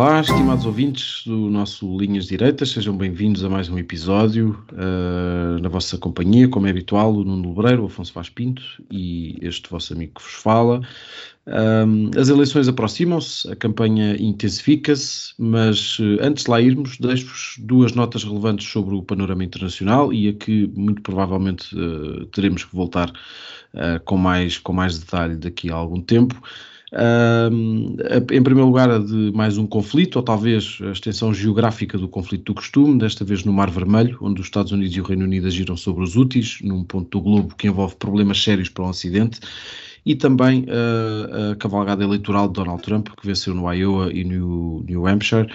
Olá, estimados ouvintes do nosso Linhas Direitas, sejam bem-vindos a mais um episódio uh, na vossa companhia, como é habitual, o Nuno Lebreiro, o Afonso Vaz Pinto e este vosso amigo que vos fala. Um, as eleições aproximam-se, a campanha intensifica-se, mas uh, antes de lá irmos, deixo-vos duas notas relevantes sobre o panorama internacional e a que muito provavelmente uh, teremos que voltar com, mais, com mais detalhe daqui a algum tempo. Em primeiro lugar, de mais um conflito, ou talvez a extensão geográfica do conflito do costume, desta vez no Mar Vermelho, onde os Estados Unidos e o Reino Unido agiram sobre os úteis, num ponto do globo que envolve problemas sérios para o Ocidente, e também uh, a cavalgada eleitoral de Donald Trump, que venceu no Iowa e no New Hampshire,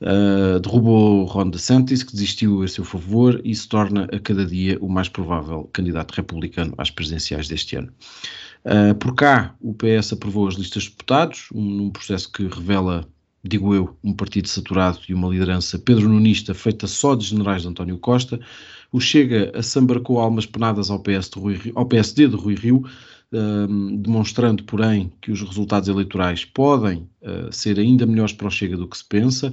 uh, derrubou Ron DeSantis, que desistiu a seu favor e se torna a cada dia o mais provável candidato republicano às presidenciais deste ano. Uh, por cá, o PS aprovou as listas de deputados, um, num processo que revela, digo eu, um partido saturado e uma liderança Pedro Nunista feita só de generais de António Costa. O Chega assambarcou almas penadas ao, PS de Rui, ao PSD de Rui Rio, uh, demonstrando, porém, que os resultados eleitorais podem uh, ser ainda melhores para o Chega do que se pensa.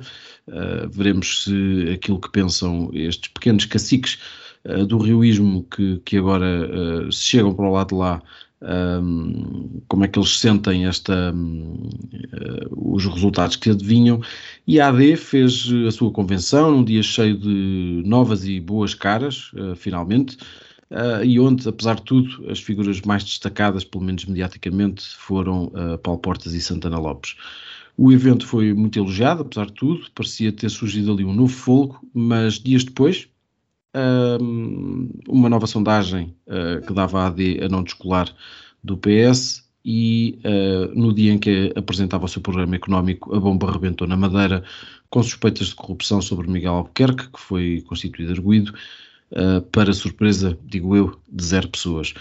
veremos se aquilo que pensam estes pequenos caciques do rioísmo que, que agora chegam para o lado de lá um, como é que eles sentem esta, um, uh, os resultados que adivinham. E a AD fez a sua convenção num dia cheio de novas e boas caras, uh, finalmente, uh, e onde, apesar de tudo, as figuras mais destacadas, pelo menos mediaticamente, foram Paulo Portas e Santana Lopes. O evento foi muito elogiado, apesar de tudo, parecia ter surgido ali um novo fogo, mas dias depois, uma nova sondagem uh, que dava a AD a não descolar do PS e uh, no dia em que apresentava o seu programa económico, a bomba rebentou na Madeira com suspeitas de corrupção sobre Miguel Albuquerque, que foi constituído arguído, uh, para surpresa, digo eu, de zero pessoas.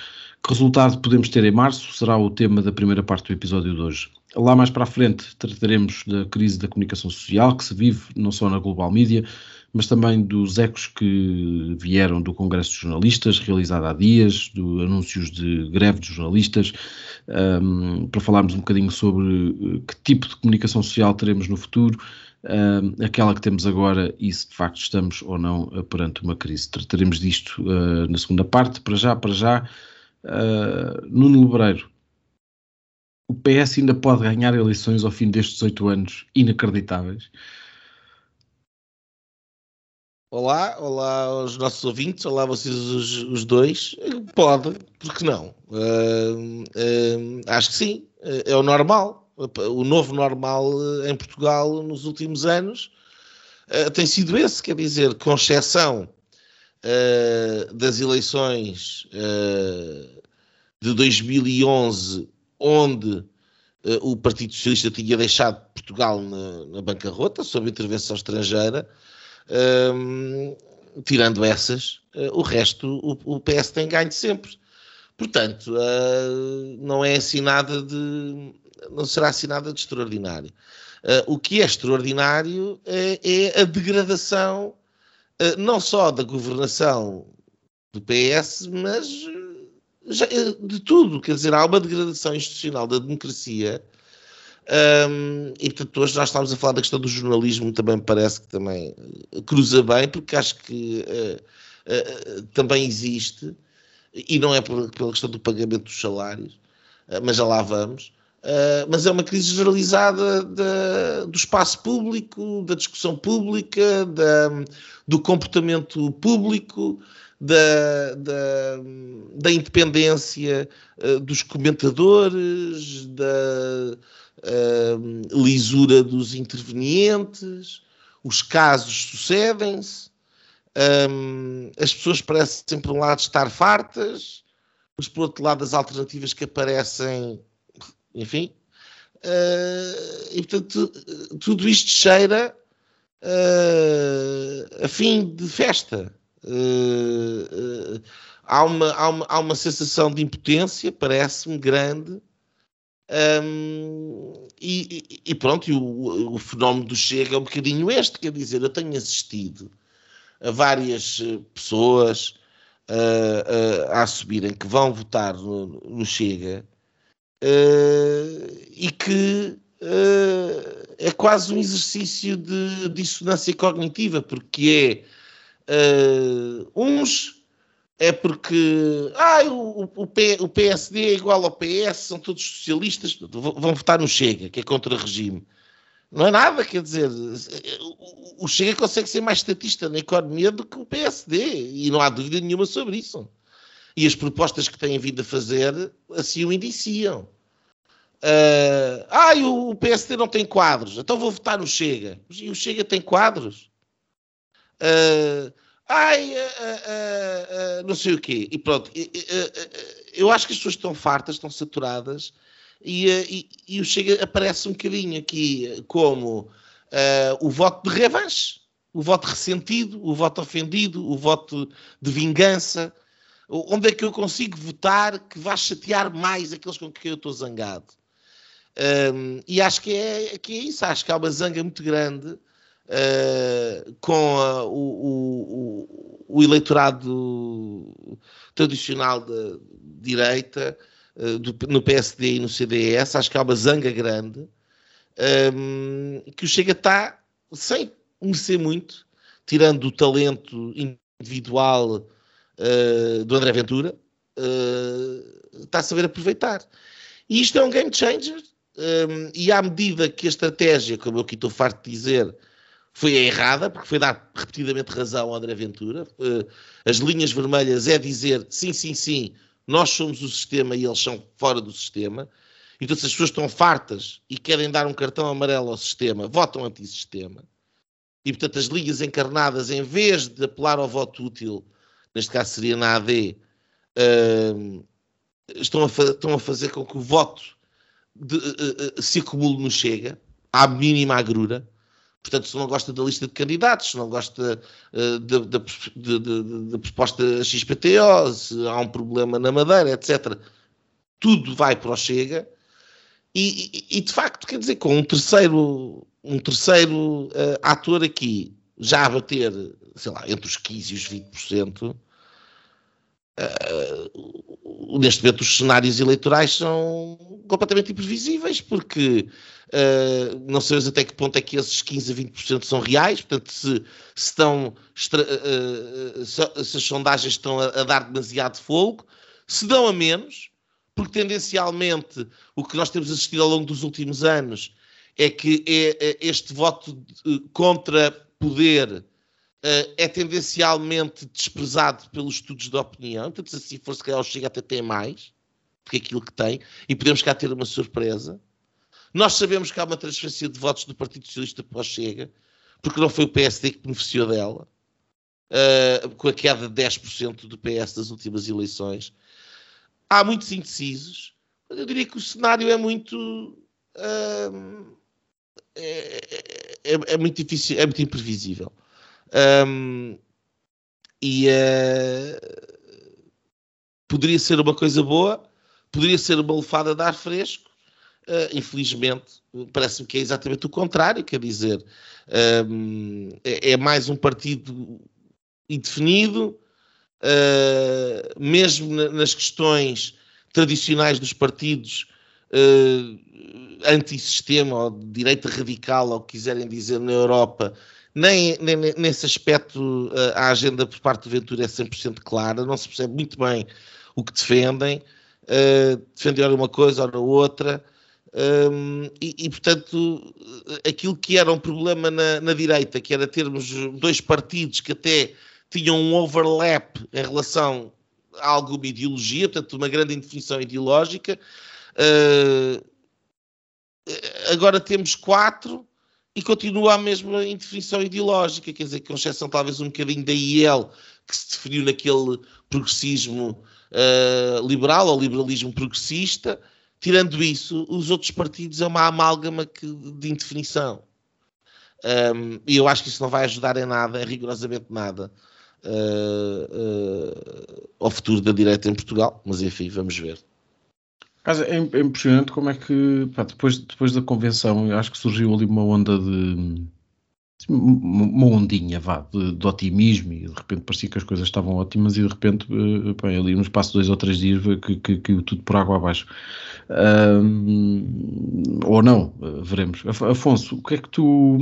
Que resultado podemos ter em março será o tema da primeira parte do episódio de hoje. Lá mais para a frente trataremos da crise da comunicação social que se vive não só na global media, mas também dos ecos que vieram do Congresso de Jornalistas, realizado há dias, dos anúncios de greve de jornalistas, um, para falarmos um bocadinho sobre eh, que tipo de comunicação social teremos no futuro, um, aquela que temos agora e se de facto estamos ou não eh, perante uma crise. Trataremos disto uh, na segunda parte. Para já, para já, uh, Nuno Lebreiro, o PS ainda pode ganhar eleições ao fim destes oito anos inacreditáveis. Olá, olá aos nossos ouvintes, olá vocês os, os dois. Pode, porque não? Uh, uh, acho que sim, é o normal. O novo normal em Portugal nos últimos anos uh, tem sido esse, quer dizer, com exceção das eleições de 2011, onde o Partido Socialista tinha deixado Portugal na, na bancarrota sob intervenção estrangeira tirando essas, uh, o resto o, o, PS tem ganho sempre. Portanto, uh, não é assim nada de. não será assim nada de extraordinário. Uh, o que é extraordinário é, é a degradação não só da governação do PS, mas já, de tudo. Quer dizer, há uma degradação institucional da democracia um, e portanto, hoje nós estamos a falar da questão do jornalismo, também parece que também cruza bem, porque acho que uh, uh, também existe, e não é pela, pela questão do pagamento dos salários, uh, mas já lá vamos. mas é uma crise generalizada da, do espaço público, da discussão pública, da, do comportamento público, da, da, da independência dos comentadores, da, uh, lisura dos intervenientes, os casos sucedem-se, um, as pessoas parecem, por um lado, estar fartas, mas, por outro lado, as alternativas que aparecem, enfim. Uh, e, portanto, tudo isto cheira uh, a fim de festa. Uh, há, uma, há, uma, há uma sensação de impotência, parece-me grande. Um, e, e, pronto, o, o, fenómeno do Chega é um bocadinho este, quer dizer, eu tenho assistido a várias pessoas uh, uh, a subirem que vão votar no, no Chega uh, e que é quase um exercício de dissonância cognitiva, porque é uns é porque ah, o, o, o PSD é igual ao PS, são todos socialistas, vão votar no Chega, que é contra o regime. Não é nada, quer dizer, o Chega consegue ser mais estatista na economia do que o PSD, e não há dúvida nenhuma sobre isso. E as propostas que têm vindo a fazer assim o indiciam. Uh, ah, o PSD não tem quadros, então vou votar no Chega. E o Chega tem quadros? Uh, ai, uh, uh, não sei o quê. E pronto, eu acho que as pessoas estão fartas, estão saturadas e, eh, e, e o Chega aparece um bocadinho aqui como uh, o voto de revanche, o voto ressentido, o voto ofendido, o voto de vingança. Onde é que eu consigo votar que vá chatear mais aqueles com quem eu estou zangado? Um, e acho que é, que é isso, acho que há uma zanga muito grande uh, com a, o, o, o, eleitorado tradicional da direita eh, do, no PSD e no CDS, acho que há uma zanga grande, um, ehm, que o Chega está, sem merecer muito, tirando o talento individual uh, do André Ventura, uh, está a saber aproveitar. E isto é um game changer, um, ehm, e à medida que a estratégia, como eu aqui estou farto de dizer, foi errada, porque foi dar repetidamente razão ao André Ventura. Uh, as linhas vermelhas é dizer sim, sim, sim, nós somos o sistema e eles são fora do sistema. Então, se as pessoas estão fartas e querem dar um cartão amarelo ao sistema, votam anti-sistema. E, portanto, as ligas encarnadas, em vez de apelar ao voto útil, neste caso seria na AD, uh, estão, a estão, a fazer com que o voto de, uh, uh, se acumule no Chega, à mínima agrura. Portanto, se não gosta da lista de candidatos, se não gosta uh, da proposta XPTO, se há um problema na Madeira, etc., tudo vai para o Chega. E, e, e de facto, quer dizer, com um terceiro, um terceiro uh, ator aqui já a bater, sei lá, entre os 15% e os 20%, Uh, neste momento os cenários eleitorais são completamente imprevisíveis, porque uh, não sabemos até que ponto é que esses 15 a 20% são reais, portanto, se, se estão uh, se, se, as sondagens estão a, a, dar demasiado fogo, se dão a menos, porque tendencialmente o que nós temos assistido ao longo dos últimos anos é que é, é este voto contra poder é tendencialmente desprezado pelos estudos de opinião, portanto, se assim for, se calhar chega até tem mais do que aquilo que tem, e podemos cá ter uma surpresa. Nós sabemos que há uma transferência de votos do Partido Socialista para o Chega, porque não foi o PSD que beneficiou dela, uh, com a queda de 10% do PS das últimas eleições. Há muitos indecisos, eu diria que o cenário é muito. Uh, é, é, é, muito difícil, é muito imprevisível. Um, e uh, poderia ser uma coisa boa, poderia ser uma lefada de ar fresco. Uh, infelizmente, parece-me que é exatamente o contrário. Quer dizer, um, é, é, mais um partido indefinido, uh, mesmo na, nas questões tradicionais dos partidos uh, antissistema ou de direita radical, ou o que quiserem dizer na Europa, nem, nem, nesse aspecto a agenda por parte do Ventura é 100% clara, não se percebe muito bem o que defendem, uh, defendem ora uma coisa, ora outra, um, e, e, portanto aquilo que era um problema na, na, direita, que era termos dois partidos que até tinham um overlap em relação a alguma ideologia, portanto uma grande indefinição ideológica, uh, agora temos quatro e continua a mesma indefinição ideológica, quer dizer, com exceção talvez um bocadinho da IEL, que se definiu naquele progressismo uh, liberal ou liberalismo progressista, tirando isso, os outros partidos é uma amálgama que, de indefinição. Um, e eu acho que isso não vai ajudar em nada, em rigorosamente nada, uh, uh, ao futuro da direita em Portugal. Mas enfim, vamos ver. É, é impressionante como é que pá, depois, depois da convenção acho que surgiu ali uma onda de uma ondinha vá, de, de, otimismo e de repente parecia que as coisas estavam ótimas e de repente eh, pá, ali no espaço de dois ou três dias que, que, que tudo por água abaixo. Um, ou não, eh, veremos. Afonso, o que é que tu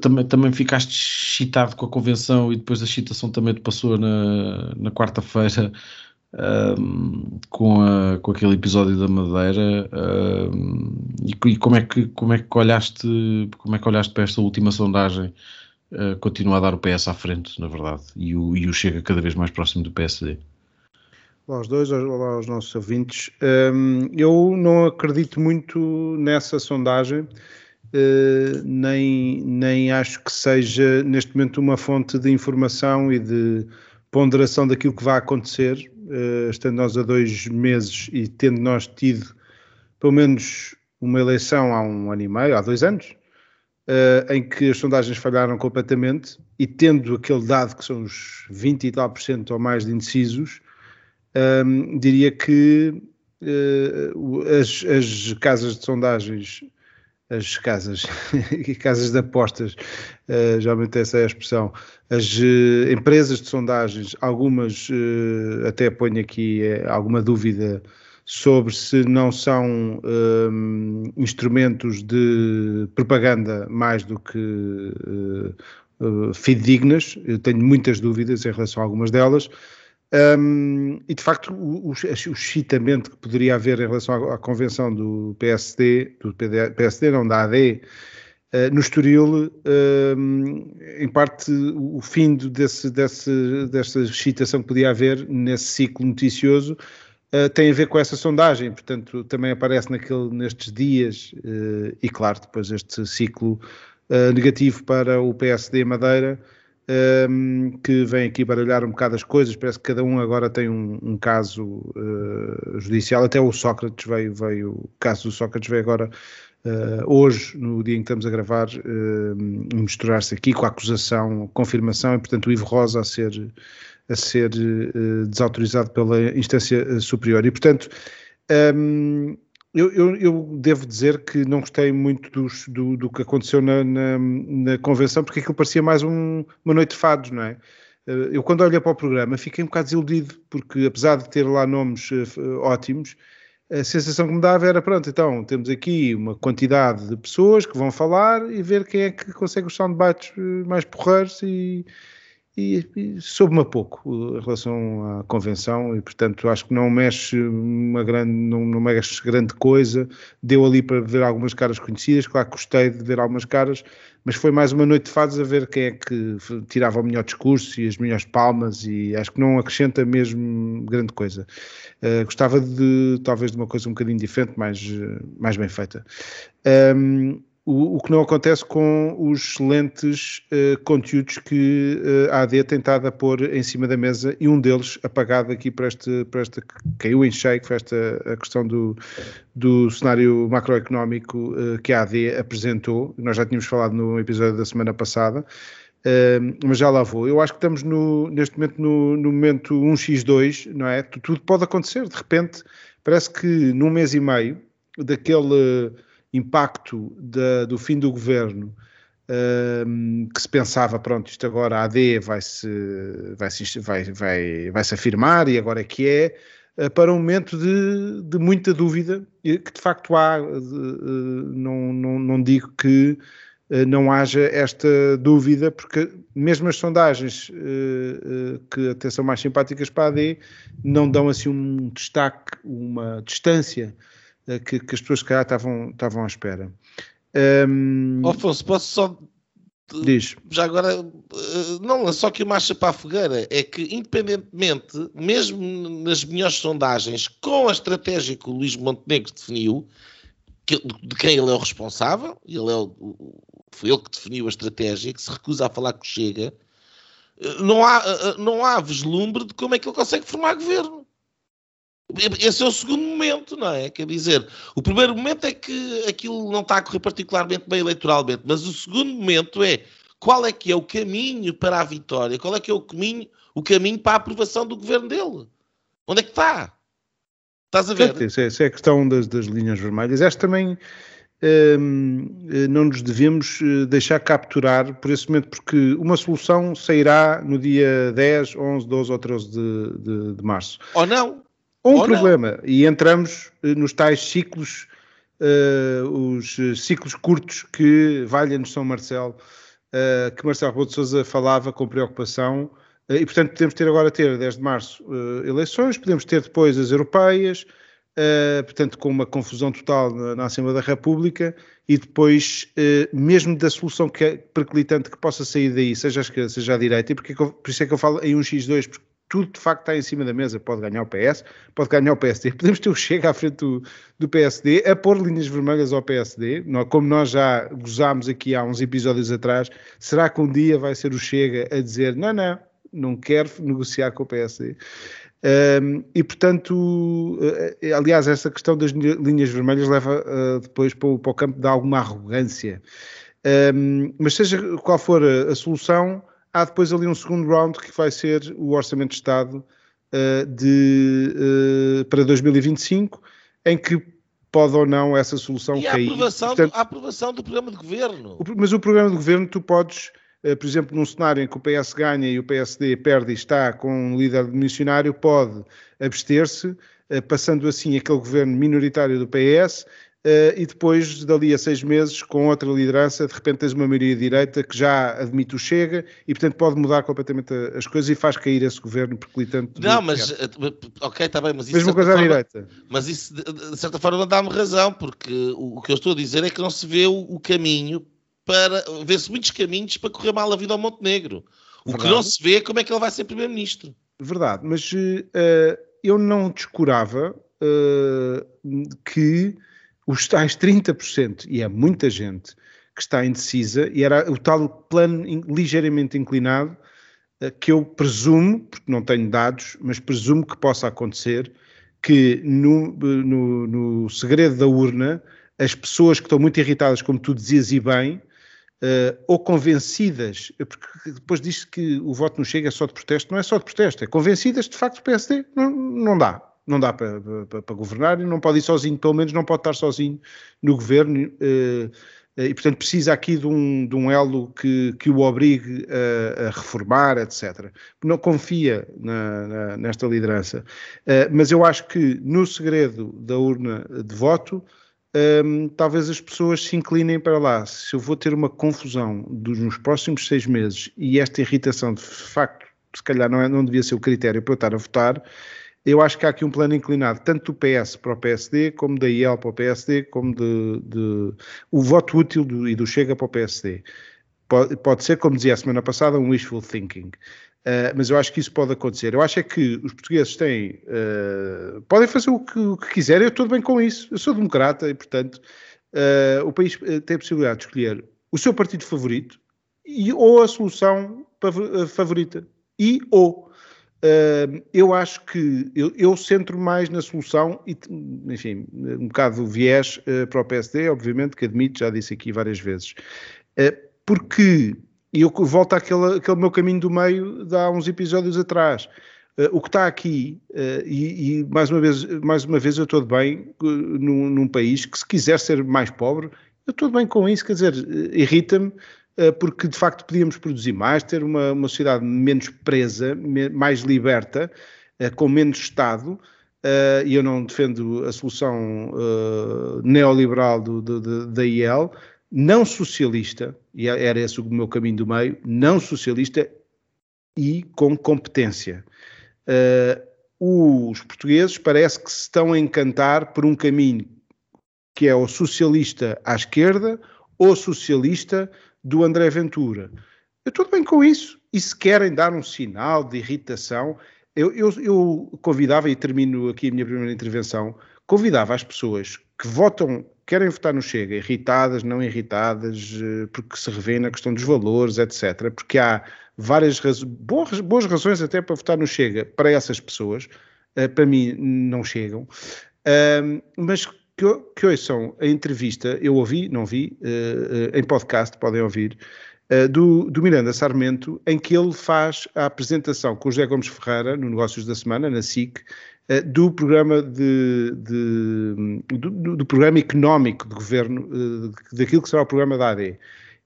também, também ficaste excitado com a convenção e depois a excitação também te passou na, na quarta-feira um, com, a, com aquele episódio da Madeira um, e, e, como é que como é que olhaste como é que olhaste para esta última sondagem uh, continua a dar o PS à frente na verdade e o, e o chega cada vez mais próximo do PSD Olá aos dois, olá aos nossos ouvintes. Um, eu não acredito muito nessa sondagem, uh, nem, nem acho que seja neste momento uma fonte de informação e de ponderação daquilo que vai acontecer uh, estando nós a dois meses e tendo nós tido pelo menos uma eleição há um ano e meio, há dois anos, uh, em que as sondagens falharam completamente e tendo aquele dado que são os 20 e tal por cento ou mais de indecisos, um, ehm, diria que uh, as, as casas de sondagens as casas, casas de apostas, uh, geralmente essa é a expressão, as uh, empresas de sondagens, algumas uh, até ponho aqui alguma dúvida sobre se não são um, instrumentos de propaganda mais do que fidedignas, eu tenho muitas dúvidas em relação a algumas delas, um, e de facto, o, o, excitamento que poderia haver em relação à, à convenção do PSD, do PD, PSD, não da AD, uh, ah, no Estoril, em parte, o fim desse, desse, dessa excitação que podia haver nesse ciclo noticioso uh, tem a ver com essa sondagem, portanto, também aparece naquele, nestes dias, uh, e claro, depois este ciclo negativo para o PSD Madeira um, que vem aqui baralhar um bocado as coisas. Parece que cada um agora tem um, um caso uh, judicial. Até o Sócrates veio, veio, o caso do Sócrates veio agora. Uh, hoje, no dia em que estamos a gravar, uh, misturar-se aqui com a acusação, confirmação, e portanto o Ivo Rosa a ser, a ser desautorizado pela instância superior. E portanto, um, eu, eu, eu, devo dizer que não gostei muito dos, do, do, que aconteceu na, na, na, convenção, porque aquilo parecia mais um, uma noite de fados, não é? Eh, eu, quando olhei para o programa, fiquei um bocado desiludido, porque apesar de ter lá nomes uh, ótimos, a sensação que me dava era: pronto, então temos aqui uma quantidade de pessoas que vão falar e ver quem é que consegue os soundbites mais porreiros e, e, e soube-me a pouco em relação à convenção e portanto acho que não mexe uma grande, não, não mexe grande coisa, deu ali para ver algumas caras conhecidas, claro gostei de ver algumas caras, mas foi mais uma noite de fados a ver quem é que tirava o melhor discurso e as melhores palmas e acho que não acrescenta mesmo grande coisa. Uh, gostava de talvez de uma coisa um bocadinho diferente, mais, mais bem feita. Um, o, que não acontece com os excelentes uh, conteúdos que uh, a AD tem estado a pôr em cima da mesa e um deles apagado aqui para, este, para esta, caiu em cheio, foi esta a questão do, do cenário macroeconómico uh, que a AD apresentou, nós já tínhamos falado no episódio da semana passada, mas já lá vou. Eu acho que estamos no, neste momento no, no momento 1x2, não é? Tudo pode acontecer, de repente, parece que num mês e meio, daquele impacto da, do fim do governo, um, que se pensava, pronto, isto agora a AD vai-se vai -se, vai, vai, vai -se afirmar e agora é que é, uh, para um momento de, de muita dúvida, que de facto há, uh, não, não, não digo que uh, não haja esta dúvida, porque mesmo as sondagens que até são mais simpáticas para a AD não dão assim um destaque, uma distância eh, que, que, as pessoas, se calhar, estavam, estavam à espera. Um... Afonso, posso só. Diz. Já agora, eh, não só que uma para a fogueira, é que, independentemente, mesmo nas melhores sondagens, com a estratégia que o Luís Montenegro definiu, que, de quem ele é o responsável, ele é o, foi ele que definiu a estratégia, que se recusa a falar o Chega, eh, não há, não há vislumbre de como é que ele consegue formar governo. Esse é o segundo momento, não é? Quer dizer, o primeiro momento é que aquilo não está a correr particularmente bem eleitoralmente, mas o segundo momento é qual é que é o caminho para a vitória, qual é que é o caminho, o caminho para a aprovação do governo dele. Onde é que está? Estás a ver? Essa é, é a questão das, das linhas vermelhas. Esta também hum, não nos devemos eh, deixar capturar por esse momento, porque uma solução sairá no dia 10, 11, 12 ou 13 de, de, de março. Ou não. Ou um Ou problema. Não. E entramos eh, nos tais ciclos, uh, os ciclos curtos que valha-nos São Marcelo, uh, que Marcelo Rebelo de Sousa falava com preocupação. Uh, e, portanto, podemos ter agora ter, 10 de março, eleições, podemos ter depois as europeias, portanto, com uma confusão total na, na, Assembleia da República, e depois, mesmo da solução que é perclitante que possa sair daí, seja à esquerda, seja à direita, e porque, por isso é que eu falo em um X2, porque tudo de facto está em cima da mesa. Pode ganhar o PS, pode ganhar o PSD. Podemos ter o Chega à frente do, do PSD a pôr linhas vermelhas ao PSD, como nós já gozámos aqui há uns episódios atrás. Será que um dia vai ser o Chega a dizer não, não, não quero negociar com o PSD? Um, e portanto, uh, aliás, essa questão das linhas vermelhas leva uh, depois para o, para o, campo de alguma arrogância. Um, mas seja qual for a, a solução, há depois ali um segundo round que vai ser o Orçamento de Estado uh, de, uh, para 2025, em que pode ou não essa solução e cair. A aprovação, Portanto, a aprovação do programa de governo. Mas o programa de governo tu podes, uh, por exemplo, num cenário em que o PS ganha e o PSD perde e está com um líder missionário, pode abster-se, passando assim aquele governo minoritário do PS Uh, e depois, dali a seis meses, com outra liderança, de repente tens uma maioria direita que já admite o Chega e, portanto, pode mudar completamente as coisas e faz cair esse governo perclitante. Não, mas, eh, ok, está bem, mas isso... Mesma coisa à direita. Mas isso, de, certa forma, dá-me razão, porque o, o, que eu estou a dizer é que não se vê o, o caminho para... Vê-se muitos caminhos para correr mal a vida ao Montenegro. O Verdade. que não se vê é como é que ele vai ser primeiro-ministro. Verdade, mas uh, eu não descurava uh, que os tais 30%, e é muita gente que está indecisa, e era o tal plano ligeiramente inclinado, eh, que eu presumo, porque não tenho dados, mas presumo que possa acontecer, que no, no, no segredo da urna, as pessoas que estão muito irritadas, como tu dizias e bem, Uh, ou convencidas, porque depois diz que o voto não chega é só de protesto, não é só de protesto, é convencidas de facto o PSD, não, não dá não dá para, para, para, governar e não pode ir sozinho, pelo menos não pode estar sozinho no governo. Eh, eh, e, portanto, precisa aqui de um, de um elo que, que o obrigue a, a reformar, etc. Não confia na, na, nesta liderança. Uh, mas eu acho que no segredo da urna de voto, um, talvez as pessoas se inclinem para lá. Se eu vou ter uma confusão dos, nos próximos seis meses e esta irritação, de facto, se calhar não, é, não devia ser o critério para eu estar a votar, eu acho que há aqui um plano inclinado, tanto do PS para o PSD, como da IEL para o PSD, como de, de o voto útil do, e do Chega para o PSD. Pode, pode, ser, como dizia a semana passada, um wishful thinking. Uh, mas eu acho que isso pode acontecer. Eu acho é que os portugueses têm, uh, podem fazer o que, o que, quiserem, eu estou bem com isso. Eu sou democrata e, portanto, uh, o país tem a possibilidade de escolher o seu partido favorito e, ou a solução favorita. E ou. Uh, eu acho que eu, eu, centro mais na solução e, enfim, um bocado viés uh, para o PSD, obviamente, que admito, já disse aqui várias vezes, uh, porque eu volto àquele, àquele meu caminho do meio de há uns episódios atrás. o que está aqui, e, e, mais, uma vez, mais uma vez eu estou de bem num, num país que se quiser ser mais pobre, eu estou bem com isso, quer dizer, irrita-me eh, porque de facto podíamos produzir mais, ter uma, uma sociedade menos presa, mais liberta, eh, com menos Estado, eh, e eu não defendo a solução neoliberal do, do, da IEL, não socialista, e é, era esse o meu caminho do meio, não socialista e com competência. os portugueses parece que se estão a encantar por um caminho que é o socialista à esquerda ou socialista do André Ventura. Eu estou bem com isso. E se querem dar um sinal de irritação, eu, eu, eu, convidava, e termino aqui a minha primeira intervenção, convidava as pessoas que votam, querem votar no Chega, irritadas, não irritadas, eh, porque se revê na questão dos valores, etc. Porque há várias boas, boas razões até para votar no Chega para essas pessoas, para mim não chegam. mas que, que ouçam a entrevista, eu ouvi, não vi, em podcast, podem ouvir, do, do, Miranda Sarmento, em que ele faz a apresentação com o José Gomes Ferreira, no Negócios da Semana, na SIC, do programa de, de do, do, programa económico de governo, daquilo que será o programa da AD.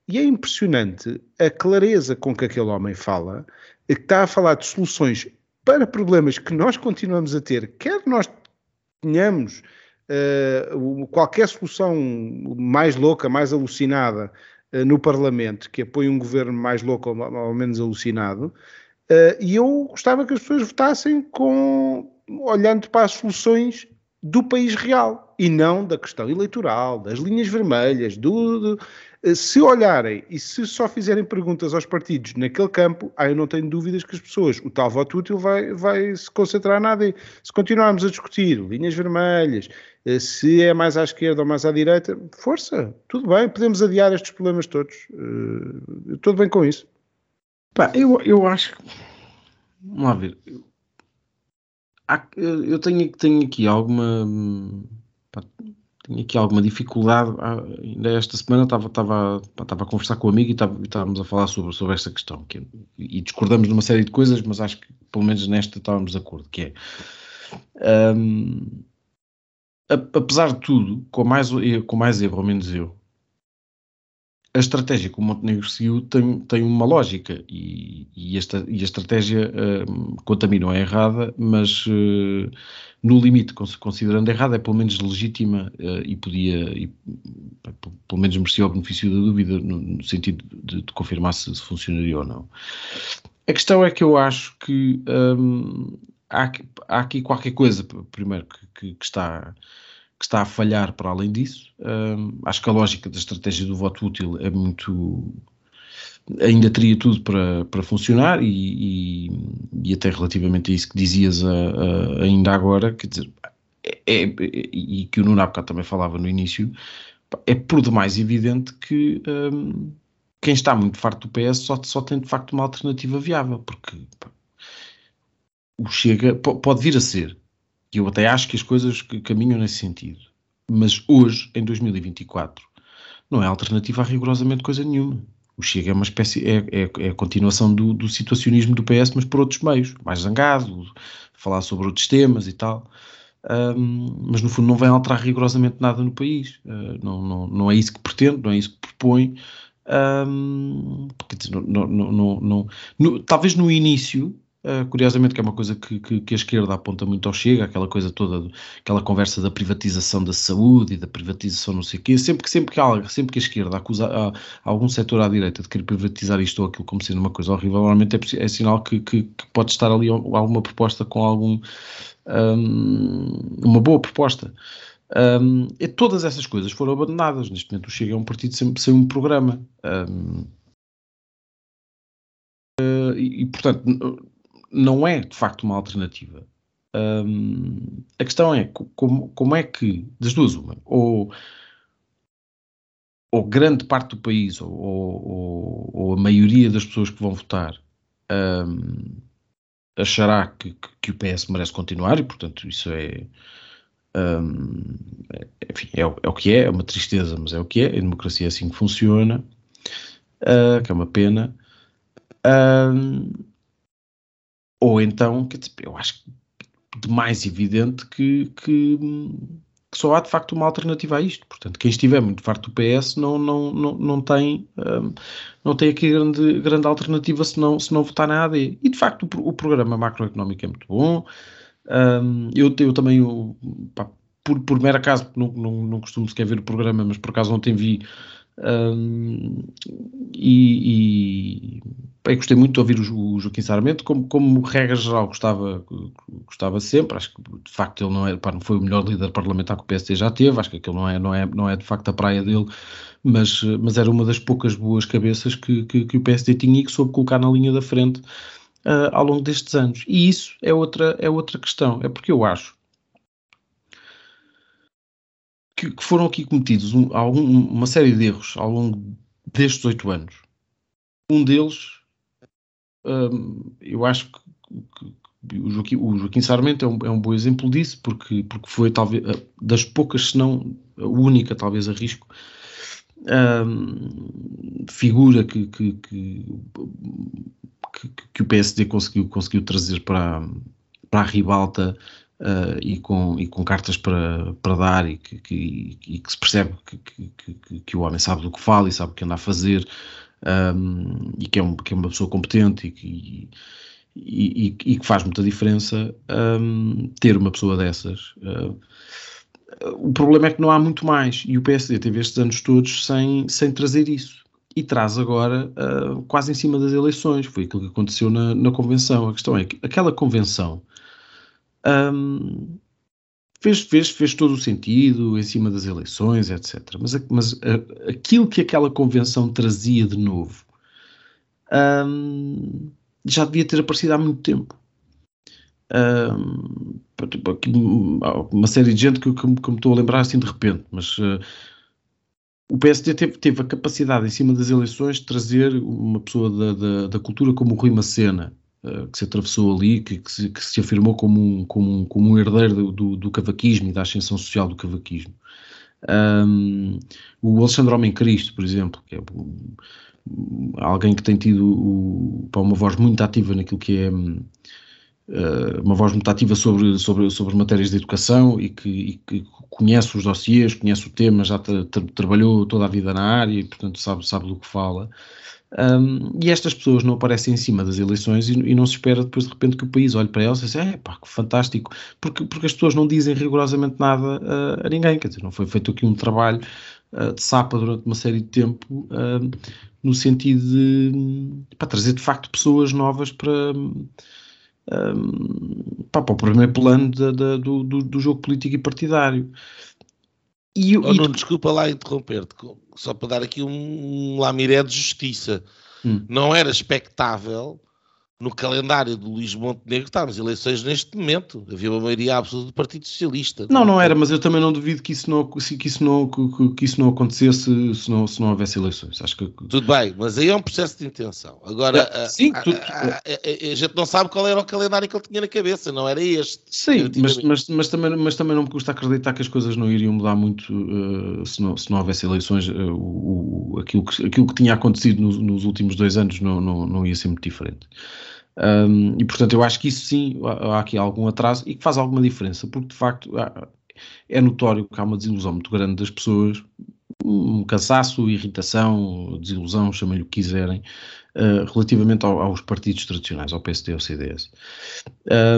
E é impressionante a clareza com que aquele homem fala, que está a falar de soluções para problemas que nós continuamos a ter, quer nós tenhamos uh, qualquer solução mais louca, mais alucinada uh, no Parlamento, que apoie um governo mais louco ou, ou menos alucinado, uh, e eu gostava que as pessoas votassem com, olhando para as soluções do país real e não da questão eleitoral, das linhas vermelhas, do, do, se olharem e se só fizerem perguntas aos partidos naquele campo, aí eu não tenho dúvidas que as pessoas, o tal voto útil vai, vai se concentrar nada. Se continuarmos a discutir linhas vermelhas, eh, se é mais à esquerda ou mais à direita, força, tudo bem, podemos adiar estes problemas todos. Uh, tudo bem com isso. Pá, eu, eu acho que. Vamos lá ver eu tenho, tenho aqui alguma. Pá, tenho aqui alguma dificuldade. Ah, ainda esta semana estava, estava, estava a conversar com um amigo e, estávamos a falar sobre, sobre esta questão. Que, é, e discordamos de uma série de coisas, mas acho que pelo menos nesta estávamos de acordo. Que é. Um, apesar de tudo, com mais, com mais erro ou menos eu, a estratégia que o Montenegro seguiu tem, tem uma lógica e, e, esta, e a estratégia uh, quanto a mim não é errada, mas uh, no limite, considerando errada, é pelo menos legítima uh, e podia, e, pelo menos merecia o benefício da dúvida no, no sentido de, de confirmar se, funcionaria ou não. A questão é que eu acho que um, há, há, aqui qualquer coisa, primeiro, que, que, que está que está a falhar para além disso. Um, acho que a lógica da estratégia do voto útil é muito. ainda teria tudo para, para funcionar e, e, e até relativamente a isso que dizias a, a, ainda agora, quer dizer, é, é, e que o Nuno Abca também falava no início, é por demais evidente que um, quem está muito farto do PS só, só tem de facto uma alternativa viável, porque o Chega pode vir a ser e eu até acho que as coisas caminham nesse sentido. Mas hoje, em 2024, não é alternativa a rigorosamente coisa nenhuma. O Chega é uma espécie, é, é, é a continuação do, do, situacionismo do PS, mas por outros meios, mais zangado, falar sobre outros temas e tal. Um, mas no fundo não vem alterar rigorosamente nada no país. Uh, não, não, não é isso que pretende, não é isso que propõe. Um, porque, não, não, não, talvez no início Uh, curiosamente, que é uma coisa que, que, que, a esquerda aponta muito ao Chega, aquela coisa toda, aquela conversa da privatização da saúde e da privatização não sei o quê, sempre que, sempre que, há, sempre que a esquerda acusa a, a algum setor à direita de querer privatizar isto ou aquilo como sendo uma coisa horrível, normalmente é, é sinal que, que, pode estar ali alguma proposta com algum um, uma boa proposta. Um, e todas essas coisas foram abandonadas. Neste momento o Chega é um partido sempre sem um programa. Um, e, e, portanto, não é de facto uma alternativa. Um, a questão é como, como é que, das duas, uma, ou, ou grande parte do país, ou, ou, ou, a maioria das pessoas que vão votar, um, achará que, que, o PS merece continuar, e portanto isso é. Um, enfim, é, é, o que é, é uma tristeza, mas é o que é. A democracia é assim que funciona, uh, que é uma pena. Um, ou então, eu acho de mais evidente que, que, que, só há de facto uma alternativa a isto. Portanto, quem estiver muito farto do PS não, não, não, não, tem, um, não tem aqui grande, grande alternativa se não, se não votar na AD. E de facto o, o programa macroeconómico é muito bom. Um, eu, eu também, eu, pá, por, por mero acaso, não, não, não costumo sequer ver o programa, mas por acaso ontem vi um, e, e gostei muito de ouvir o, o Joaquim Sarmento, como, como regra geral gostava, gostava sempre, acho que de facto ele não, é, pá, não foi o melhor líder parlamentar que o PSD já teve, acho que aquilo não é, não é, não é de facto a praia dele, mas, mas era uma das poucas boas cabeças que, que, que o PSD tinha e que soube colocar na linha da frente uh, ao longo destes anos. E isso é outra, é outra questão, é porque eu acho que, que foram aqui cometidos um, algum, uma série de erros ao longo destes oito anos. Um deles, um, eu acho que, que, o Joaquim, o Joaquim Sarmento é um, é um bom exemplo disso, porque, porque foi talvez das poucas, se não a única, talvez a risco, um, figura que, que, que, que, o PSD conseguiu, conseguiu trazer para, para a ribalta uh, e, com, e com cartas para, para dar e que, que, e que se percebe que, que, que, o homem sabe do que fala e sabe o que anda a fazer um, e que é, um, que é uma pessoa competente e que, e, e, e que faz muita diferença um, ter uma pessoa dessas. Uh, o problema é que não há muito mais e o PSD teve estes anos todos sem, sem trazer isso e traz agora uh, quase em cima das eleições. Foi aquilo que aconteceu na, na convenção. A questão é que aquela convenção um, fez, fez, fez todo o sentido em cima das eleições, etc. Mas, mas aquilo que aquela convenção trazia de novo um, já devia ter aparecido há muito tempo. Um, uma série de gente que, que, que, me estou a lembrar assim de repente, mas uh, o PSD teve, teve, a capacidade em cima das eleições de trazer uma pessoa da, da, da cultura como o Rui Macena, uh, que se atravessou ali, que, que, se, que, se, afirmou como um, como como um herdeiro do, do, cavaquismo e da ascensão social do cavaquismo. Um, o Alexandre Homem Cristo, por exemplo, que é alguém que tem tido o, uma voz muito ativa naquilo que é uh, uma voz muito ativa sobre, sobre, sobre matérias de educação e que, e que conhece os dossiês, conhece o tema, já tra, tra, trabalhou toda a vida na área e, portanto, sabe, sabe do que fala. Um, e estas pessoas não aparecem em cima das eleições e, e, não se espera depois de repente que o país olhe para elas e diz, é pá, que fantástico, porque, porque as pessoas não dizem rigorosamente nada uh, a ninguém, quer dizer, não foi feito aqui um trabalho uh, de sapa durante uma série de tempo uh, no sentido de para trazer de facto pessoas novas para um, para o primeiro plano do, do, jogo político e partidário. E, oh, e... Não, desculpa lá interromper-te, só para dar aqui um, um lamiré de justiça. Hum. Não era expectável no calendário do Luís Montenegro estávamos eleições neste momento. Havia uma maioria absoluta do Partido Socialista. Não, não era, mas eu também não duvido que isso não, que isso não, que, isso não acontecesse se não, se não houvesse eleições. Acho que... Tudo bem, mas aí é um processo de intenção. Agora, é, sim, a, tudo... a, a, a, gente não sabe qual era o calendário que ele tinha na cabeça, não era este. Sim, mas, mas, mas, também, mas também não me custa acreditar que as coisas não iriam mudar muito uh, se, não, se não houvesse eleições. Uh, o, aquilo, que, aquilo que tinha acontecido nos, nos últimos dois anos não, não, não ia ser muito diferente. Um, e portanto, eu acho que isso sim, há aqui algum atraso e que faz alguma diferença, porque de facto é notório que há uma desilusão muito grande das pessoas, um cansaço, irritação, desilusão, chamem-lhe o que quiserem, uh, relativamente ao, aos partidos tradicionais, ao PSD ao CDS.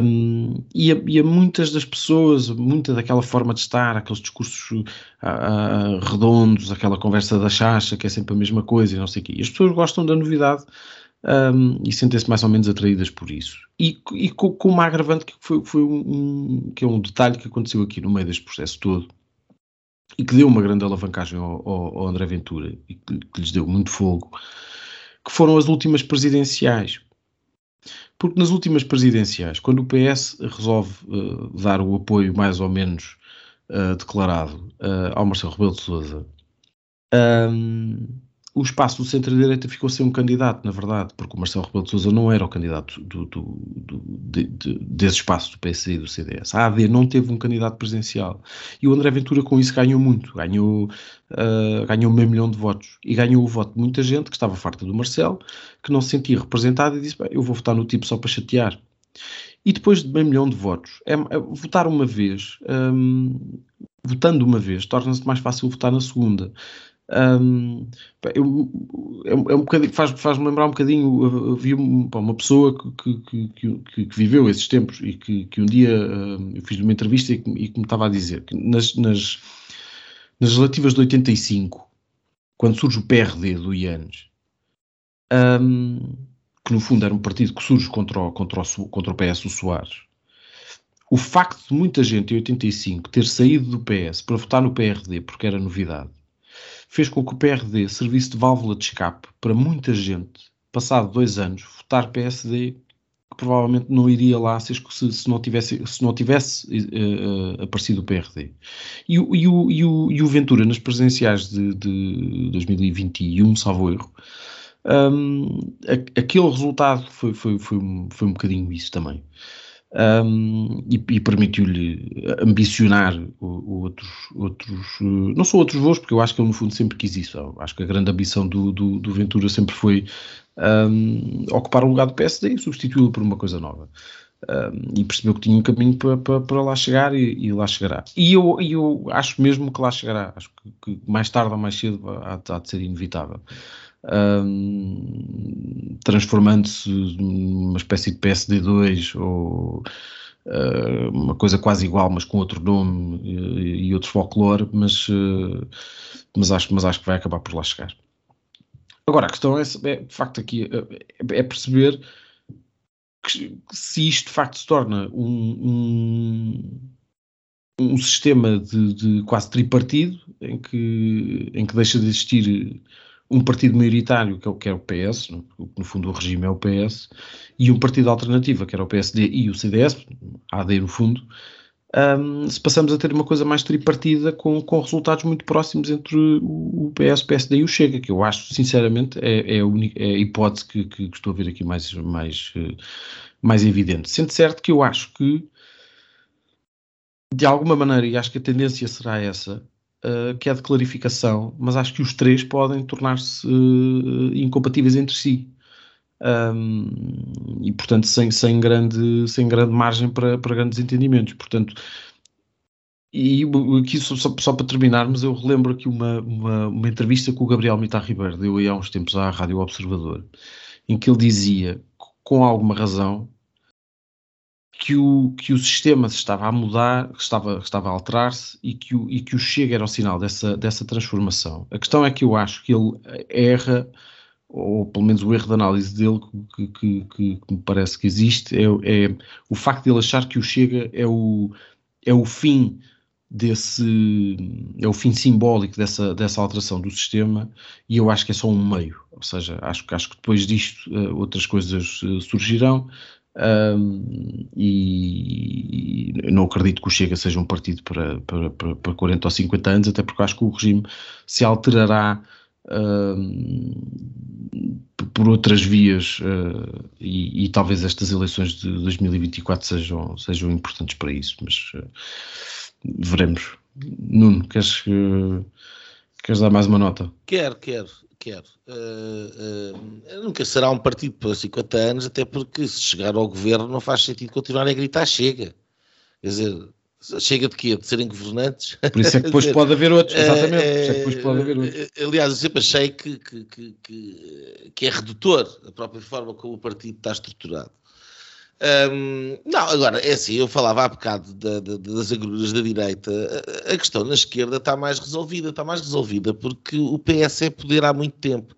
Um, e, a, e, a, muitas das pessoas, muita daquela forma de estar, aqueles discursos uh, redondos, aquela conversa da chacha, que é sempre a mesma coisa e não sei o quê. E as pessoas gostam da novidade um, e sentem-se mais ou menos atraídas por isso. E, e com, com, uma agravante que foi, foi um, que é um detalhe que aconteceu aqui no meio deste processo todo e que deu uma grande alavancagem ao, ao, ao André Ventura e que, que, lhes deu muito fogo, que foram as últimas presidenciais. Porque nas últimas presidenciais, quando o PS resolve uh, dar o apoio mais ou menos uh, declarado uh, ao Marcelo Rebelo de Sousa, um, o espaço do centro-direita ficou sem um candidato, na verdade, porque o Marcelo Rebelo de Sousa não era o candidato do, do, do, de, de, desse espaço do PSD e do CDS. A AD não teve um candidato presidencial. E o André Ventura com isso ganhou muito. Ganhou, uh, ganhou meio milhão de votos. E ganhou o voto de muita gente que estava farta do Marcelo, que não se sentia representado e disse, eu vou votar no tipo só para chatear. E depois de meio milhão de votos, é, é votar uma vez, um, votando uma vez, torna-se mais fácil votar na segunda. Um, eu, é, é, um bocadinho, faz, faz-me lembrar um bocadinho, vi uma pessoa que, que, que, que, viveu esses tempos e que, que um dia eu fiz uma entrevista e que, e me estava a dizer que nas, nas, nas relativas de 85, quando surge o PRD do Ianes, um, que no fundo era um partido que surge contra o, contra o, contra o PS, o Soares, o facto de muita gente em 85 ter saído do PS para votar no PRD porque era novidade, fez com que o PRD servisse de válvula de escape para muita gente, passado dois anos, votar PSD, que provavelmente não iria lá se, se não tivesse, se não tivesse uh, aparecido o PRD. E, o, e, o, e, o, e o Ventura, nas presenciais de, de 2021, salvo erro, um, aquele resultado foi, foi, foi, foi um bocadinho isso também. Um, e, e permitiu-lhe ambicionar outros, outros, não só outros voos, porque eu acho que ele no fundo sempre quis isso. Eu acho que a grande ambição do, do, do Ventura sempre foi um, ocupar o lugar do PSD e substituí-lo por uma coisa nova. Um, e percebeu que tinha um caminho para, para, para lá chegar e, e, lá chegará. E eu, eu acho mesmo que lá chegará. Acho que, que mais tarde ou mais cedo há, há de ser inevitável um, transformando-se numa espécie de PSD2 ou uh, uma coisa quase igual, mas com outro nome e, e outro folclore, mas, uh, mas, acho, mas acho que vai acabar por lá chegar. Agora, a questão é, é de facto aqui é, é perceber que, se isto de facto se torna um, um, um sistema de, de, quase tripartido, em que, em que deixa de existir um partido maioritário, que é o, que é o PS, no, no, fundo o regime é o PS, e um partido alternativo, que era o PSD e o CDS, AD no fundo, um, se passamos a ter uma coisa mais tripartida com, com resultados muito próximos entre o, PS, o PSD e o Chega, que eu acho, sinceramente, é, é, a, única, é a hipótese que, que, estou a ver aqui mais, mais, mais evidente. Sendo certo que eu acho que, de alguma maneira, e acho que a tendência será essa, uh, que é de clarificação, mas acho que os três podem tornar-se uh, incompatíveis entre si. Um, e portanto sem, sem, grande, sem grande margem para, para grandes entendimentos. Portanto, e aqui só, só, só, para terminarmos, eu relembro aqui uma, uma, uma entrevista que o Gabriel Mitar Ribeiro deu aí há uns tempos à Rádio Observador, em que ele dizia, com alguma razão, que o, que o sistema se estava a mudar, estava, estava a alterar-se e, que o, e que o Chega era o sinal dessa, dessa transformação. A questão é que eu acho que ele erra, ou pelo menos o erro de análise dele que, que, que, que me parece que existe, é, é, o facto de ele achar que o Chega é o, é o fim desse é o fim simbólico dessa, dessa alteração do sistema e eu acho que é só um meio, ou seja, acho, acho que depois disto uh, outras coisas uh, surgirão e, não acredito que o Chega seja um partido para, para, para, para 40 ou 50 anos, até porque acho que o regime se alterará um, por outras vias uh, e, e, talvez estas eleições de 2024 sejam, sejam importantes para isso, mas uh, veremos. Nuno, queres, uh, queres dar mais uma nota? Quero, quero quer. Uh, uh, nunca será um partido para 50 anos, até porque se chegar ao governo não faz sentido continuar a gritar chega. Quer dizer, chega de quê? De serem governantes? Por isso é que depois dizer, pode haver outros, exatamente. Por isso é que depois pode haver outros. Aliás, eu sempre achei que, que, que, que é redutor a própria forma como o partido está estruturado. Um, não, agora, é assim, eu falava há bocado da, da, das agruras da direita, a, a, questão na esquerda está mais resolvida, está mais resolvida porque o PS é poder há muito tempo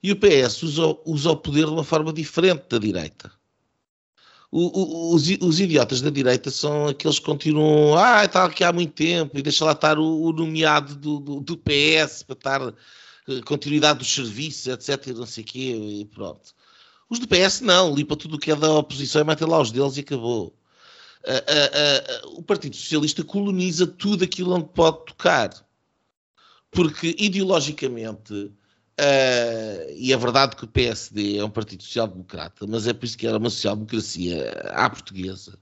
e o PS usa, usa o poder de uma forma diferente da direita. O, o, os, os, idiotas da direita são aqueles que continuam, ah, está aqui há muito tempo e deixa lá estar o, o nomeado do, do, do, PS para estar continuidade dos serviços, etc. E não sei o quê, e pronto. Os do PS não, limpa tudo o que é da oposição e mete lá os deles e acabou. Uh, uh, uh, o Partido Socialista coloniza tudo aquilo onde pode tocar. Porque ideologicamente, e é verdade que o PSD é um partido social-democrata, mas é por isso que era uma social-democracia à portuguesa.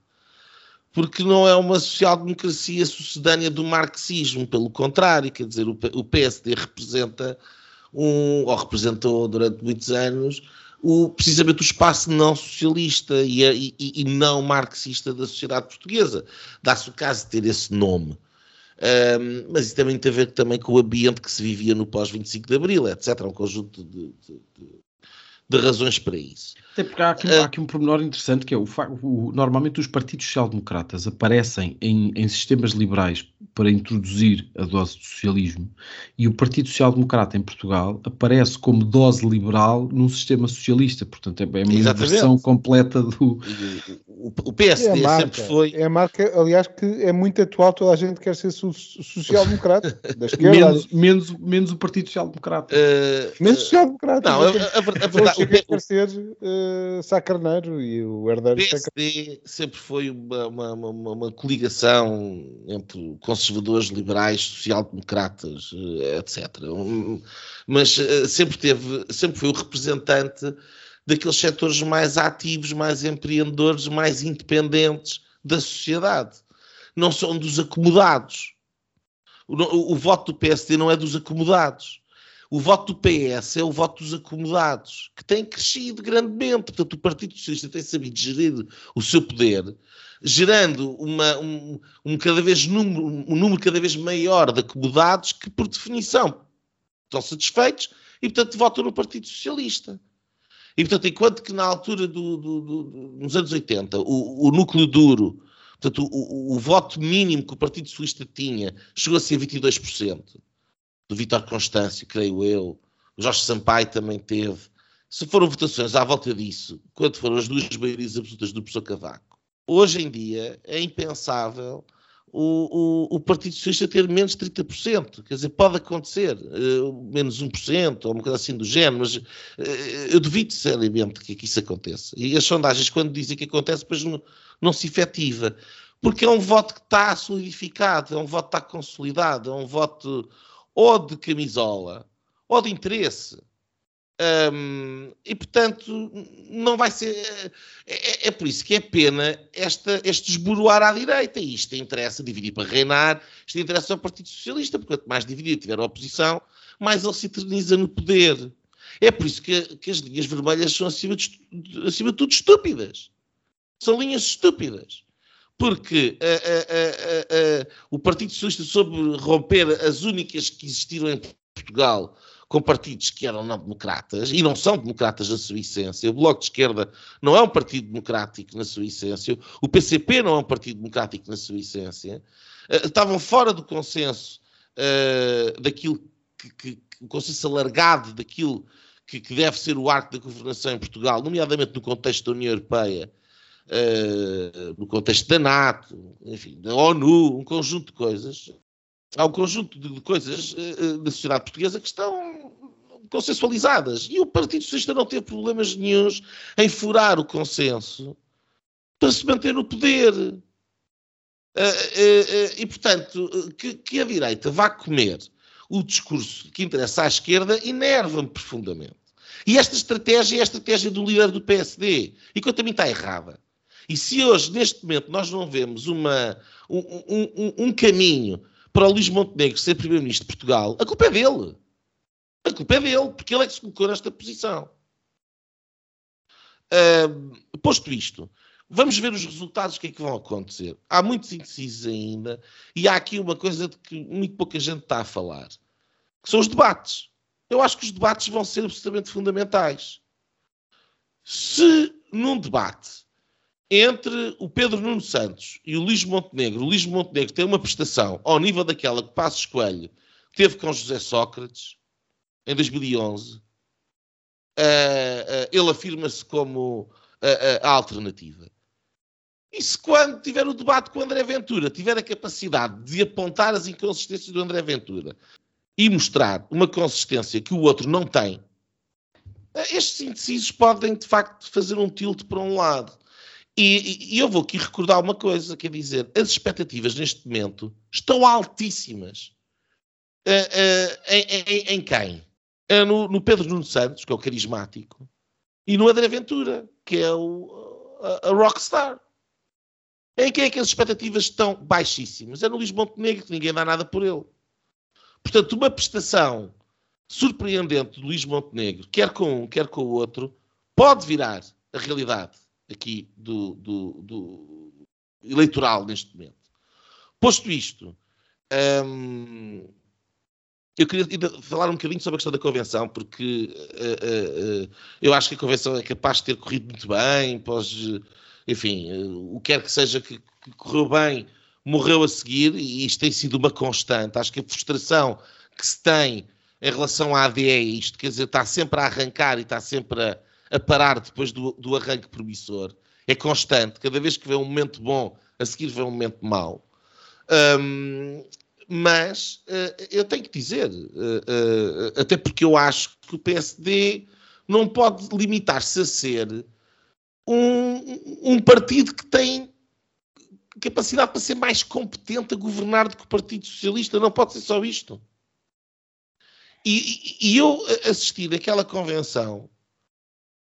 Porque não é uma social-democracia sucedânea do marxismo, pelo contrário, quer dizer, o PSD representa um, ou representou durante muitos anos, o, precisamente o espaço não socialista e, e, e não marxista da sociedade portuguesa. Dá-se o caso de ter esse nome. Um, mas isso também tem a ver também com o ambiente que se vivia no pós-25 de Abril, etc. Um conjunto de, de, de, de razões para isso. Até porque há aqui, há aqui um pormenor interessante que é o, o normalmente os partidos social-democratas aparecem em, em, sistemas liberais para introduzir a dose de socialismo e o Partido Social-Democrata em Portugal aparece como dose liberal num sistema socialista, portanto é, é uma inversão completa do... O, o PSD é marca, sempre foi... É a marca, aliás, que é muito atual, toda a gente quer ser social-democrata. Menos, menos, menos o Partido Social-Democrata. Uh, menos social-democrata. Não, a, a, a, verdade... O, ser, uh, Sá Carneiro e o herdeiro O PSD sempre foi uma, uma, uma, uma, coligação entre conservadores, liberais, social-democratas, etc. Mas eh, sempre teve, sempre foi o representante daqueles setores mais ativos, mais empreendedores, mais independentes da sociedade. Não são dos acomodados. O, o, o voto do PSD não é dos acomodados. O voto do PS é o voto dos acomodados, que tem crescido grandemente. Portanto, o Partido Socialista tem sabido gerir o seu poder, gerando uma, um, um, cada vez número, um número cada vez maior de acomodados que, por definição, estão satisfeitos e, portanto, votam no Partido Socialista. E, portanto, enquanto que na altura do, do, do nos anos 80, o, o núcleo duro, portanto, o, o, o, voto mínimo que o Partido Socialista tinha chegou a ser 22%, do Vítor Constâncio, creio eu, o Jorge Sampaio também teve. Se foram votações à volta disso, quando foram as duas maiorias absolutas do professor Cavaco, hoje em dia é impensável o, o, o, Partido Socialista ter menos de 30%. Quer dizer, pode acontecer, uh, menos 1%, ou uma coisa assim do género, mas uh, eu duvido seriamente que, que, isso aconteça. E as sondagens, quando dizem que acontece, depois não, não se efetiva. Porque é um voto que está solidificado, é um voto que está consolidado, é um voto ou de camisola ou de interesse. Um, e portanto, não vai ser. É, é, é, por isso que é pena esta, este esboroar à direita. E isto interessa dividir para reinar, isto interessa ao Partido Socialista, porque quanto mais dividido tiver a oposição, mais ele se eterniza no poder. É por isso que, que as linhas vermelhas são, acima de, acima de tudo, estúpidas. São linhas estúpidas. Porque uh, uh, o Partido Socialista soube romper as únicas que existiram em Portugal com partidos que eram não democratas e não são democratas na sua essência. O Bloco de Esquerda não é um partido democrático na sua essência. O PCP não é um partido democrático na sua essência. Uh, estavam fora do consenso uh, daquilo que, que, o consenso alargado daquilo que, que, deve ser o arco da governação em Portugal, nomeadamente no contexto da União Europeia, uh, no contexto da NATO, enfim, da ONU, um conjunto de coisas há um conjunto de coisas uh, da sociedade portuguesa que estão consensualizadas. E o Partido Socialista não teve problemas nenhums em furar o consenso para se manter no poder. Uh, uh, e, portanto, que, que, a direita vá comer o discurso que interessa à esquerda enerva-me profundamente. E esta estratégia é a estratégia do líder do PSD. E quanto a mim está errada. E se hoje, neste momento, nós não vemos uma, um, um, um caminho para o Luís Montenegro ser Primeiro-Ministro de Portugal, a culpa é dele. A culpa é dele, porque ele é que se colocou nesta posição. Uh, posto isto, vamos ver os resultados, o que é que vão acontecer. Há muitos indecisos ainda, e há aqui uma coisa de que muito pouca gente está a falar, que são os debates. Eu acho que os debates vão ser absolutamente fundamentais. Se num debate entre o Pedro Nuno Santos e o Luís Montenegro, o Luís Montenegro tem uma prestação ao nível daquela que Passos Coelho teve com José Sócrates em 2011, uh, uh, ele afirma-se como uh, a alternativa. E se quando tiver o debate com o André Ventura tiver a capacidade de apontar as inconsistências do André Ventura e mostrar uma consistência que o outro não tem, estes indecisos podem de facto fazer um tilt para um lado. E, e, eu vou aqui recordar uma coisa, quer dizer, as expectativas neste momento estão altíssimas. Uh, uh, em, em, em, quem? Uh, no, no, Pedro Nuno Santos, que é o carismático, e no André Ventura, que é o, a, a rockstar. Em quem é que as expectativas estão baixíssimas? É no Luís Montenegro, que ninguém dá nada por ele. Portanto, uma prestação surpreendente do Luís Montenegro, quer com um, quer com o outro, pode virar a realidade aqui do, do, do eleitoral neste momento. Posto isto, hum, eu queria falar um bocadinho sobre a questão da convenção, porque uh, uh, eu acho que a convenção é capaz de ter corrido muito bem, pode, enfim, o que quer que seja que, que, correu bem, morreu a seguir, e isto tem sido uma constante. Acho que a frustração que se tem em relação à ADE, isto quer dizer, está sempre a arrancar e está sempre a, a parar depois do, do arranque promissor. É constante. Cada vez que vê um momento bom, a seguir vê um momento mau. Um, mas uh, eu tenho que dizer, uh, até porque eu acho que o PSD não pode limitar-se a ser um, um, partido que tem capacidade para ser mais competente a governar do que o Partido Socialista. Não pode ser só isto. E, e eu assisti naquela convenção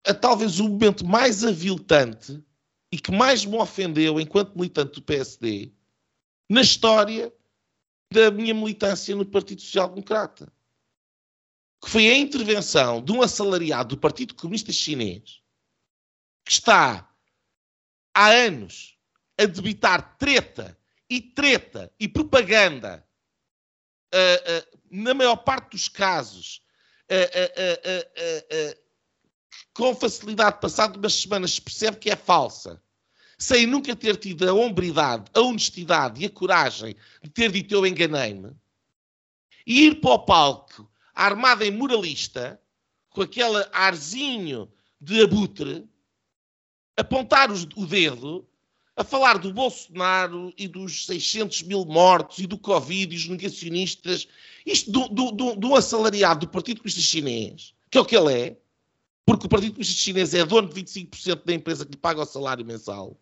a talvez o momento mais aviltante e que mais me ofendeu enquanto militante do PSD na história da minha militância no Partido Social Democrata. Que foi a intervenção de um assalariado do Partido Comunista Chinês que está há anos a debitar treta e treta e propaganda, uh, uh, na maior parte dos casos, uh, com facilidade, passado umas semanas, se percebe que é falsa, sem nunca ter tido a hombridade, a honestidade e a coragem de ter dito eu enganei-me, e ir para o palco armada em moralista, com aquele arzinho de abutre, apontar os, o dedo, a falar do Bolsonaro e dos 600 mil mortos e do Covid e os negacionistas, isto do, do, do, do assalariado do Partido Comunista Chinês, que é o que ele é, porque o Partido Comunista Chinês é dono de 25% da empresa que lhe paga o salário mensal,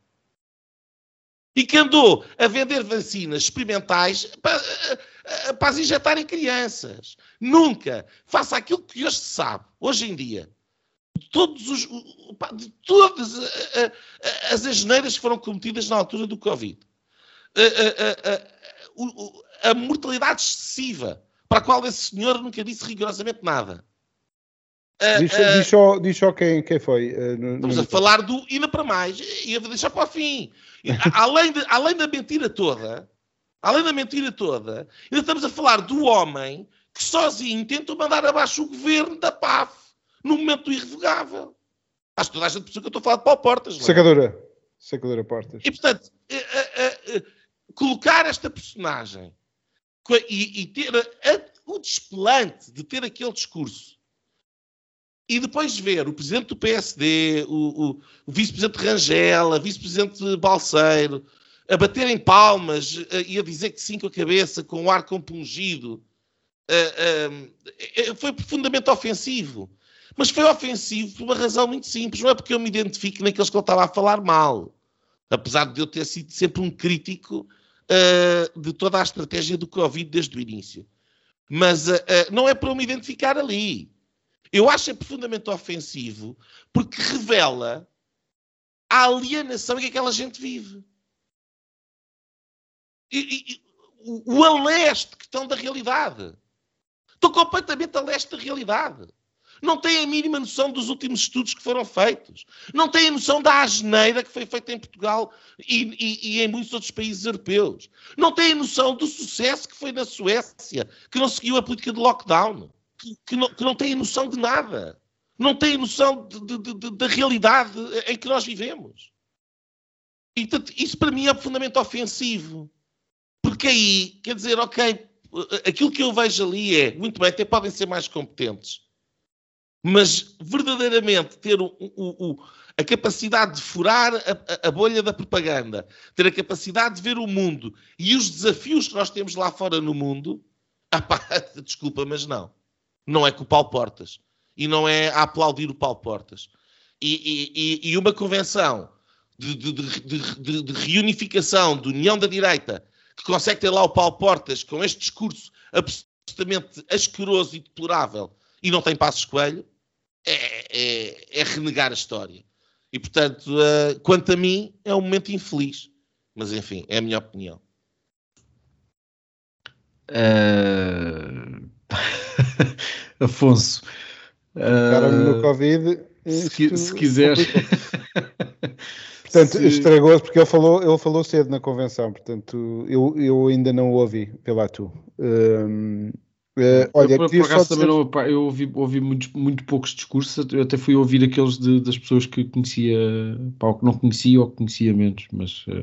e que andou a vender vacinas experimentais para, para as injetar em crianças. Nunca faça aquilo que hoje se sabe, hoje em dia. Todos os, de todas as asneiras que foram cometidas na altura do Covid. A mortalidade excessiva, para a qual esse senhor nunca disse rigorosamente nada. Diz, uh, diz, só, diz só quem, quem foi. Uh, no, estamos no... a falar do ainda para mais, e a deixar para o fim. além, de, além da mentira toda, além da mentira toda, ainda estamos a falar do homem que sozinho tentou mandar abaixo o governo da PAF no momento irrevogável. Acho que toda a gente percebeu que eu estou a falar de Paulo Portas. Não é? Sacadura. Sacadura Portas. E portanto, colocar esta personagem e, e ter o desplante de ter aquele discurso e depois ver o presidente do PSD, o, o, o vice-presidente Rangel, a vice-presidente Balseiro, a baterem palmas uh, e a dizer que sim com a cabeça, com o ar compungido, uh, uh, foi profundamente ofensivo. Mas foi ofensivo por uma razão muito simples. Não é porque eu me identifique naqueles que ele estava a falar mal. Apesar de eu ter sido sempre um crítico de toda a estratégia do Covid desde o início. Mas não é para eu me identificar ali. Eu acho é profundamente ofensivo porque revela a alienação que aquela gente vive. E, e, o, o a leste que estão da realidade. Estão completamente a leste da realidade. Não têm a mínima noção dos últimos estudos que foram feitos. Não têm a noção da asneira que foi feita em Portugal e, e, e, em muitos outros países europeus. Não têm a noção do sucesso que foi na Suécia, que não seguiu a política de lockdown que, que, não, que não têm noção de nada. Não têm noção da realidade em que nós vivemos. E isso para mim é profundamente ofensivo. Porque aí, quer dizer, ok, aquilo que eu vejo ali é, muito bem, até podem ser mais competentes, mas verdadeiramente ter o, o, o, a capacidade de furar a, a, bolha da propaganda, ter a capacidade de ver o mundo e os desafios que nós temos lá fora no mundo, ah, pá, desculpa, mas não não é com o Paulo Portas. E não é a aplaudir o Paulo Portas. E, e, e uma convenção de, de, de, de, reunificação, de união da direita, que consegue ter lá o Paulo Portas com este discurso absolutamente asqueroso e deplorável e não tem passos coelho, é, é, é, renegar a história. E, portanto, uh, quanto a mim, é um momento infeliz. Mas, enfim, é a minha opinião. Uh... Afonso. Ficaram-me uh, no Covid. Se, se quiseres. portanto, se... estragou-se porque ele falou, ele falou cedo na convenção, portanto, eu, eu ainda não o ouvi pela tu. Uh, olha, eu, por, por acaso também não, pá, eu ouvi, ouvi muito, muito poucos discursos, eu até fui ouvir aqueles de, das pessoas que conhecia, pá, que não conhecia ou que conhecia menos, mas uh,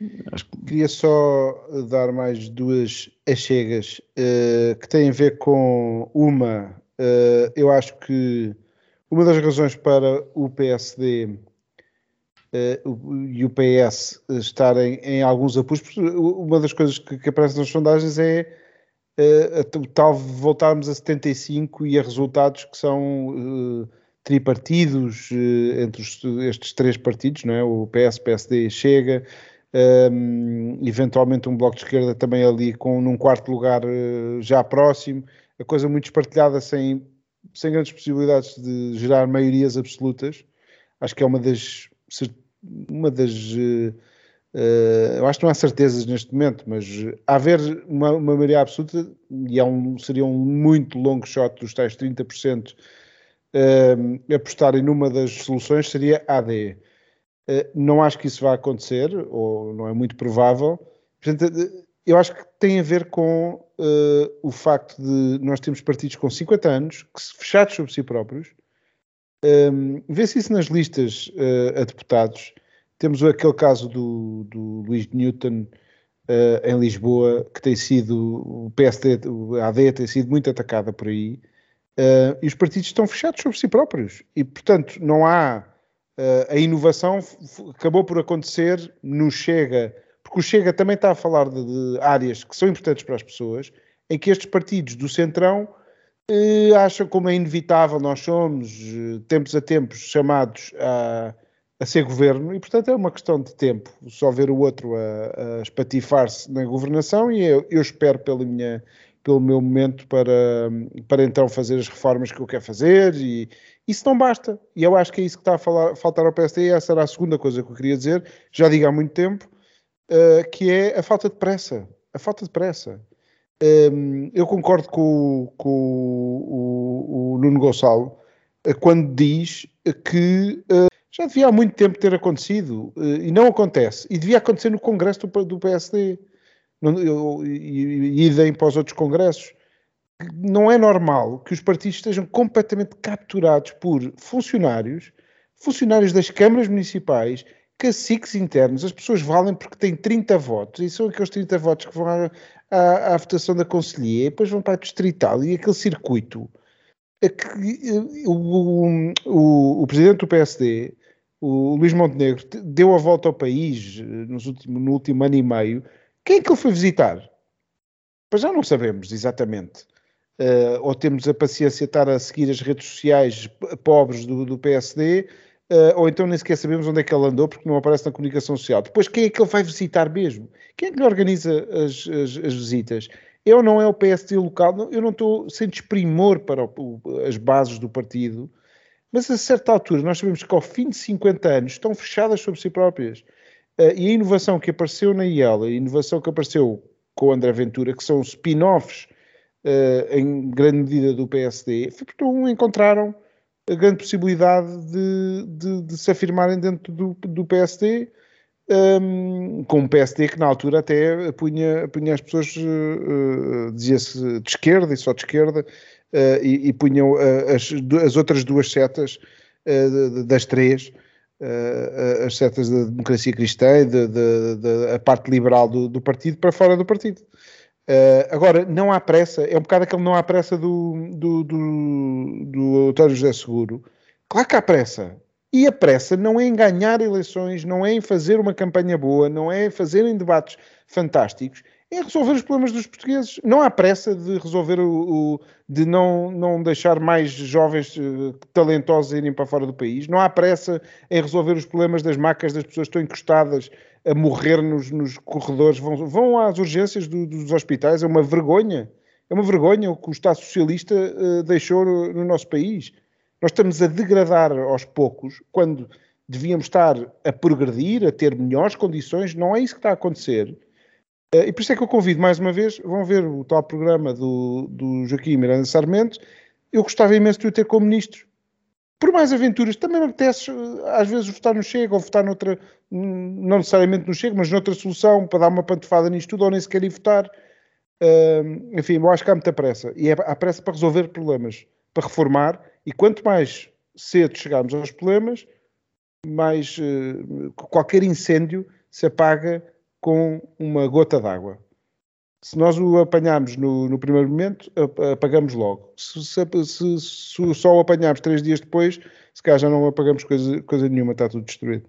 que... Queria só dar mais duas achegas uh, que têm a ver com uma. Uh, eu acho que uma das razões para o PSD uh, eh, e o PS estarem em alguns apuros, uma das coisas que, que aparece nas sondagens é o tal voltarmos a 75 e a resultados que são tripartidos entre os, estes três partidos, não é? o PS, PSD Chega um, eventualmente um bloco de esquerda também ali com num quarto lugar uh, já próximo, a coisa muito espartilhada sem, sem grandes possibilidades de gerar maiorias absolutas. Acho que é uma das. Uma das uh, eu acho que não há certezas neste momento, mas haver uma, uma maioria absoluta, e é um, seria um muito longo shot dos tais 30%, uh, apostarem numa das soluções seria AD. Uh, não acho que isso vá acontecer, ou não é muito provável. Portanto, eu acho que tem a ver com uh, o facto de nós termos partidos com 50 anos, que fechados sobre si próprios. Um, Vê-se isso nas listas uh, a deputados. Temos aquele caso do, do Luís Newton uh, em Lisboa, que tem sido, o PSD, a AD tem sido muito atacada por aí, e os partidos estão fechados sobre si próprios. E, portanto, não há. A inovação acabou por acontecer no Chega porque o Chega também está a falar de, de áreas que são importantes para as pessoas, em que estes partidos do Centrão eh, acham como é inevitável, nós somos, eh, tempos a tempos, chamados a, a ser governo, e portanto é uma questão de tempo, só ver o outro a, a espatifar-se na governação, e eu, eu espero pela minha, pelo meu momento para, para então fazer as reformas que eu quero fazer, e isso não basta. E eu acho que é isso que está a falar, faltar ao PSD, e essa era a segunda coisa que eu queria dizer, já digo há muito tempo, uh, que é a falta de pressa. A falta de pressa. Um, ehm, eu concordo com, com o, o, o, Nuno Gonçalo uh, quando diz que uh, já devia há muito tempo ter acontecido e não acontece. E devia acontecer no Congresso do, do PSD e, idem para os outros congressos. Não é normal que os partidos estejam completamente capturados por funcionários, funcionários das câmaras municipais caciques internos, as pessoas valem porque têm 30 votos, e são aqueles 30 votos que vão à, à, à votação da Conselhia, e depois vão para a distrital, e aquele circuito. O, o, o, presidente do PSD, o Luís Montenegro, deu a volta ao país eh, nos último, no último ano e meio. Quem é que ele foi visitar? Pois já não sabemos exatamente. Uh, ou temos a paciência de estar a seguir as redes sociais pobres do, do PSD, Uh, ou então nem sequer sabemos onde é que ele andou porque não aparece na comunicação social. Depois, quem é que ele vai visitar mesmo? Quem é que lhe organiza as, as, as visitas? Eu não é o PSD local, eu não estou sem desprimor para o, as bases do partido, mas a certa altura nós sabemos que ao fim de 50 anos estão fechadas sobre si próprias. Uh, e a inovação que apareceu na IEL, a inovação que apareceu com o André Ventura, que são spin-offs uh, em grande medida do PSD, porque não encontraram a grande possibilidade de, de, de se afirmarem dentro do, do PSD, um, com um PSD que na altura até punha, punha as pessoas, uh, dizia-se de esquerda e só de esquerda, uh, e, e punham uh, as, as outras duas setas das três, as setas da democracia cristã e da parte liberal do, do partido para fora do partido. Uh, agora, não há pressa, é um bocado aquele não há pressa do, do, do, do José Seguro. Claro que há pressa. E a pressa não é em ganhar eleições, não é em fazer uma campanha boa, não é em fazerem debates fantásticos, é resolver os problemas dos portugueses. Não há pressa de resolver o, o de não, não deixar mais jovens uh, talentosos irem para fora do país. Não há pressa em resolver os problemas das macas das pessoas que estão encostadas a morrer nos, nos corredores, vão, vão às urgências do, dos hospitais, é uma vergonha. É uma vergonha o que o Estado Socialista uh, deixou no, no, nosso país. Nós estamos a degradar aos poucos, quando devíamos estar a progredir, a ter melhores condições, não é isso que está a acontecer. Uh, e por isso é que eu convido mais uma vez, vão ver o tal programa do, do Joaquim Miranda Sarmento. Eu gostava imenso de o ter como ministro por mais aventuras, também me apetece às vezes votar no Chega ou votar noutra, não necessariamente no Chega, mas noutra solução para dar uma pantofada nisto tudo ou nem sequer ir votar. Uh, enfim, eu acho que há muita pressa e é, há pressa para resolver problemas, para reformar e quanto mais cedo chegarmos aos problemas, mais uh, qualquer incêndio se apaga com uma gota d'água se nós o apanharmos no, no primeiro momento, apagamos logo. Se, se, se, se, só o apanharmos três dias depois, se calhar já não apagamos coisa, coisa nenhuma, está tudo destruído.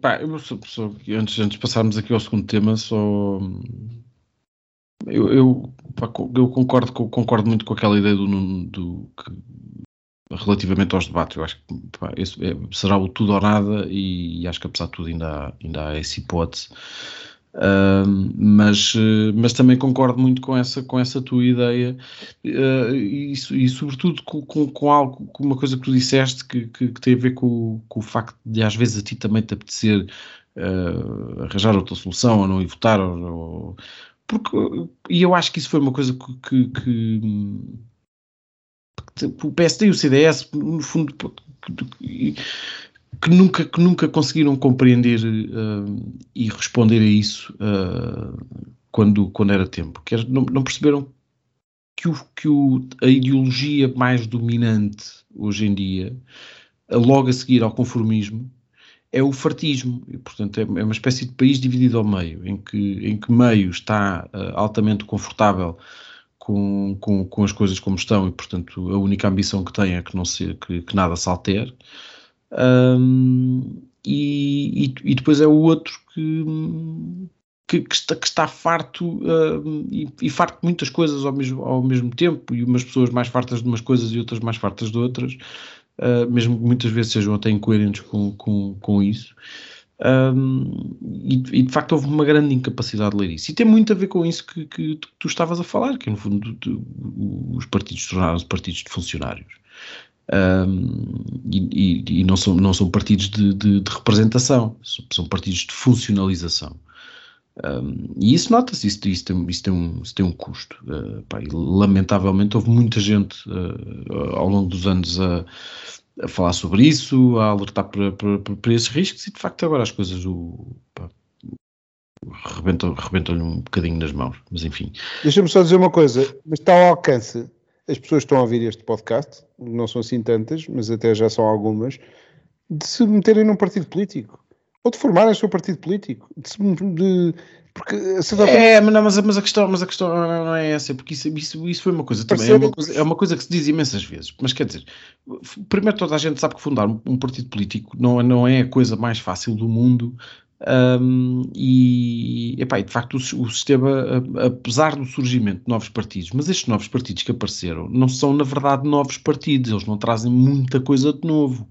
Pá, eu sou, só, antes, antes de passarmos aqui ao segundo tema, só. Eu, eu, pá, eu concordo, concordo muito com aquela ideia do, do que, relativamente aos debates. Eu acho que pá, é, será o tudo ou nada, e, e, acho que apesar de tudo ainda há, ainda há essa hipótese. Uh, mas, uh, mas também concordo muito com essa, com essa tua ideia uh, e, e, sobretudo com, com, com, algo, com uma coisa que tu disseste que, que, que tem a ver com, com, o facto de às vezes a ti também te apetecer arranjar outra solução ou não ir votar ou, ou, porque, e eu acho que isso foi uma coisa que, que o PSD e o CDS no fundo que, que nunca, que nunca conseguiram compreender uh, e responder a isso uh, quando, quando era tempo. Que não, não perceberam que, o, que o, a ideologia mais dominante hoje em dia, logo a seguir ao conformismo, é o fartismo. E, portanto, é, é uma espécie de país dividido ao meio, em que, em que meio está uh, altamente confortável com, com, com as coisas como estão e, portanto, a única ambição que tem é que, não se, que, que nada se altere. Um, e, e, e, depois é o outro que, que, que, está, que está, farto uh, e, e, farto de muitas coisas ao mesmo, ao mesmo tempo, e umas pessoas mais fartas de umas coisas e outras mais fartas de outras, uh, mesmo que muitas vezes sejam até incoerentes com, com, com isso. Um, e, e, de facto houve uma grande incapacidade de ler isso. E tem muito a ver com isso que, que tu, tu, estavas a falar, que no fundo os partidos tornaram-se partidos de funcionários. Um, e, e, não, são, não são partidos de, de, de representação, são partidos de funcionalização. Um, e isso nota-se, isso, isso, tem, isso, tem um, isso tem um custo. Uh, pá, lamentavelmente houve muita gente uh, ao longo dos anos a, a, falar sobre isso, a alertar para, para, para, esses riscos, e de facto agora as coisas o, rebentam-lhe rebentam um bocadinho nas mãos, mas enfim. Deixa-me só dizer uma coisa, mas está ao alcance as pessoas estão a ouvir este podcast, não são assim tantas, mas até já são algumas, de se meterem num partido político. Ou de formarem o seu partido político. De, de porque é, mas, não, mas, mas, a questão, mas a questão não é essa, porque isso, isso, isso foi uma coisa também, é uma coisa, é uma coisa que se diz imensas vezes, mas quer dizer, primeiro toda a gente sabe que fundar um, um partido político não, não é a coisa mais fácil do mundo, um, e, epá, e, de facto o, o, sistema, apesar do surgimento de novos partidos, mas estes novos partidos que apareceram não são na verdade novos partidos, eles não trazem muita coisa de novo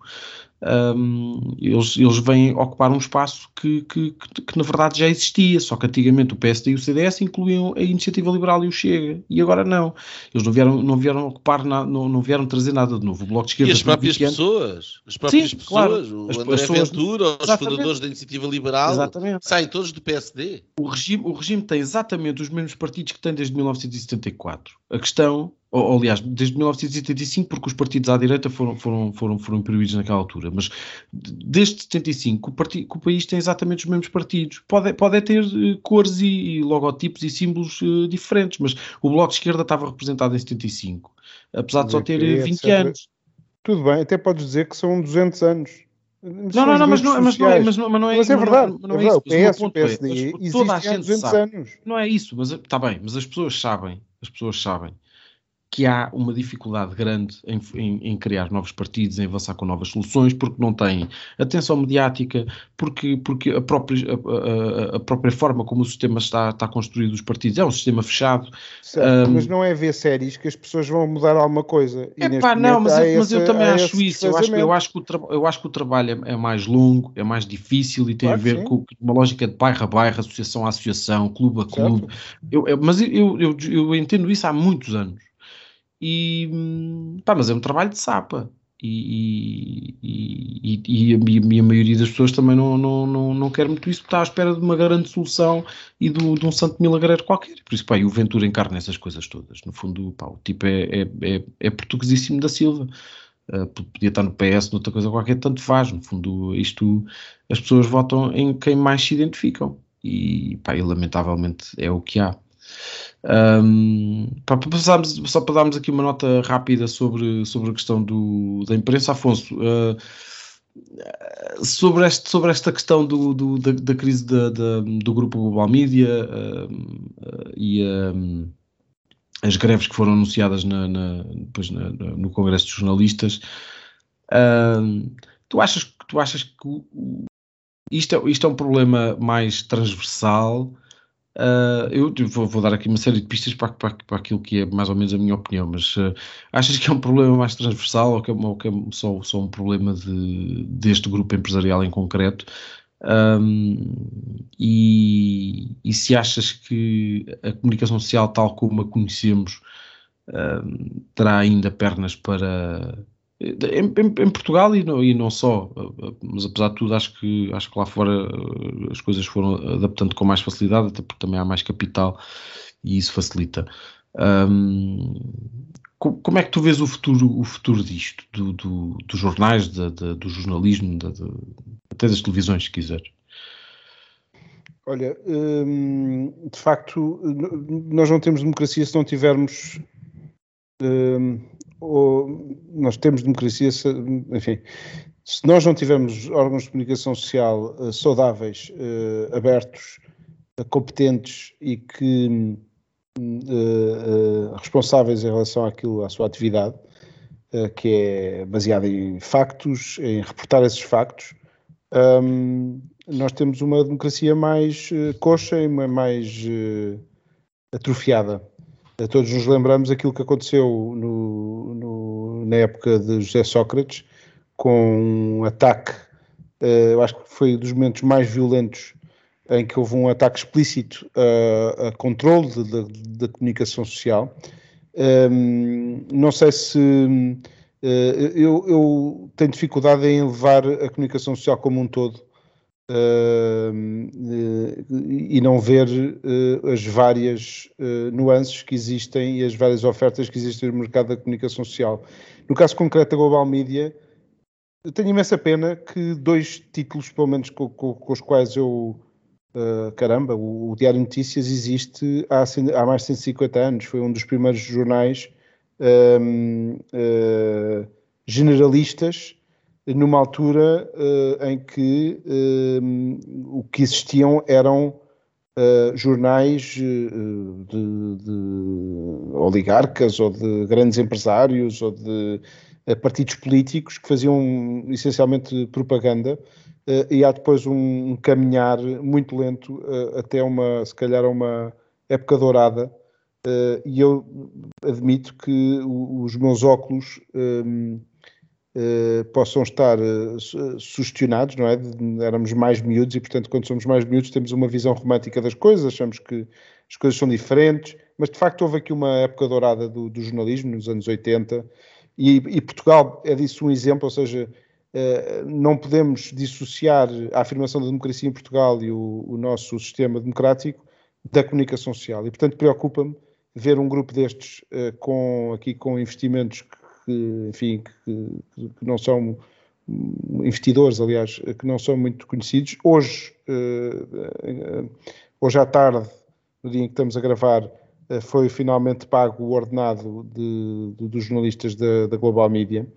um, eles, eles vêm ocupar um espaço que, que, que, que, na verdade já existia, só que antigamente o PSD e o CDS incluíam a Iniciativa Liberal e o Chega, e agora não. Eles não vieram, não vieram ocupar, na, não, não vieram trazer nada de novo. O Bloco de Esquerda... E as próprias pessoas, as próprias Sim, pessoas, claro. o as André pessoas, Ventura, os exatamente. fundadores da Iniciativa Liberal, exatamente. saem todos do PSD. O regime, o regime tem exatamente os mesmos partidos que tem desde 1974. A questão ou, aliás, desde 1975, porque os partidos à direita foram, foram, foram, foram proibidos naquela altura, mas desde 75 o, partido, o país tem exatamente os mesmos partidos. Pode, pode ter uh, cores e, e, logotipos e símbolos uh, diferentes, mas o Bloco de Esquerda estava representado em 75, apesar de só ter 20 etc. anos. Tudo bem, até podes dizer que são 200 anos. Não, não, não, mas não, mas não é, mas não, mas não é, mas é verdade. Não, não é, é isso. O PS, o PSD, é, toda a gente 200 sabe. anos. Não é isso, mas está bem, mas as pessoas sabem, as pessoas sabem que há uma dificuldade grande em, em, em, criar novos partidos, em avançar com novas soluções, porque não têm atenção mediática, porque, porque a, própria, a, a, a própria forma como o sistema está, está construído dos partidos é um sistema fechado. Certo, um, mas não é ver séries que as pessoas vão mudar alguma coisa. É pá, não, mas, eu, mas eu também acho isso. Eu acho, eu, acho que o eu acho que o trabalho é, é mais longo, é mais difícil e tem claro a ver com uma lógica de bairro a bairro, associação a associação, clube a clube. Eu, mas eu, eu, eu entendo isso há muitos anos. E, pá, mas é um trabalho de sapa. E, e, e, e, a, maioria das pessoas também não, não, não, não quer muito isso, porque está à espera de uma grande solução e do, de um santo milagreiro qualquer. Por isso, pá, e o Ventura encarna essas coisas todas. No fundo, pá, o tipo é, é, é, é portuguesíssimo da Silva. Uh, podia estar no PS, noutra coisa qualquer, tanto faz. No fundo, isto, as pessoas votam em quem mais se identificam. E, pá, e lamentavelmente é o que há. Um, para passarmos, só para darmos aqui uma nota rápida sobre, sobre a questão do, da imprensa, Afonso, uh, sobre, este, sobre esta questão do, do da, da, crise da, da, do grupo Global Media uh, e um, as greves que foram anunciadas na, na, depois na, no Congresso de Jornalistas, tu, achas, tu achas que isto é, isto é um problema mais transversal? Uh, eu vou, vou, dar aqui uma série de pistas para, para, para, aquilo que é mais ou menos a minha opinião, mas uh, achas que é um problema mais transversal ou que é, ou que é só, só, um problema de, deste grupo empresarial em concreto? Um, e, e, se achas que a comunicação social, tal como a conhecemos, um, terá ainda pernas para. Em, em, em Portugal e não, e não, só, mas apesar de tudo, acho que, acho que lá fora as coisas foram adaptando com mais facilidade, até porque também há mais capital e isso facilita. Um, como é que tu vês o futuro, o futuro disto, do, do, dos jornais, da, do jornalismo, da, até das televisões, se quiser? Olha, hum, de facto, nós não temos democracia se não tivermos. Hum, ou nós temos democracia, se, enfim, se nós não tivermos órgãos de comunicação social uh, saudáveis, uh, abertos, uh, competentes e que uh, responsáveis em relação àquilo, à sua atividade, que é baseada em factos, em reportar esses factos, um, nós temos uma democracia mais coxa e mais atrofiada. Todos nos lembramos aquilo que aconteceu no, no, na época de José Sócrates, com um ataque, eu acho que foi um dos momentos mais violentos em que houve um ataque explícito a, a controle da comunicação social. Um, não sei se uh, eu, eu, tenho dificuldade em levar a comunicação social como um todo e não ver uh, as várias nuances que existem e as várias ofertas que existem no mercado da comunicação social. No caso concreto da Global Media, tenho imensa pena que dois títulos, pelo menos com, com, com os quais eu Uh, caramba, o, o, Diário Notícias existe há, há, mais de 150 anos, foi um dos primeiros jornais um, uh, generalistas numa altura uh, em que um, o que existiam eram jornais de, de, oligarcas ou de grandes empresários ou de partidos políticos que faziam essencialmente propaganda uh, e há depois um, um caminhar muito lento uh, até uma, se calhar, uma época dourada. Uh, e eu admito que os meus óculos possam estar sugestionados, não é? Éramos mais miúdos e, portanto, quando somos mais miúdos, temos uma visão romântica das coisas, achamos que as coisas são diferentes, mas de facto houve aqui uma época dourada do, do jornalismo, nos anos 80, e, e, Portugal é disso um exemplo, ou seja, eh, não podemos dissociar a afirmação da democracia em Portugal e o, o nosso sistema democrático da comunicação social. E, portanto, preocupa-me ver um grupo destes uh, com, aqui com investimentos que, enfim, que, que, não são investidores, aliás, que não são muito conhecidos. Hoje, uh, hoje à tarde, no dia em que estamos a gravar, uh, foi finalmente pago o ordenado de, de, dos jornalistas da, da Global Media.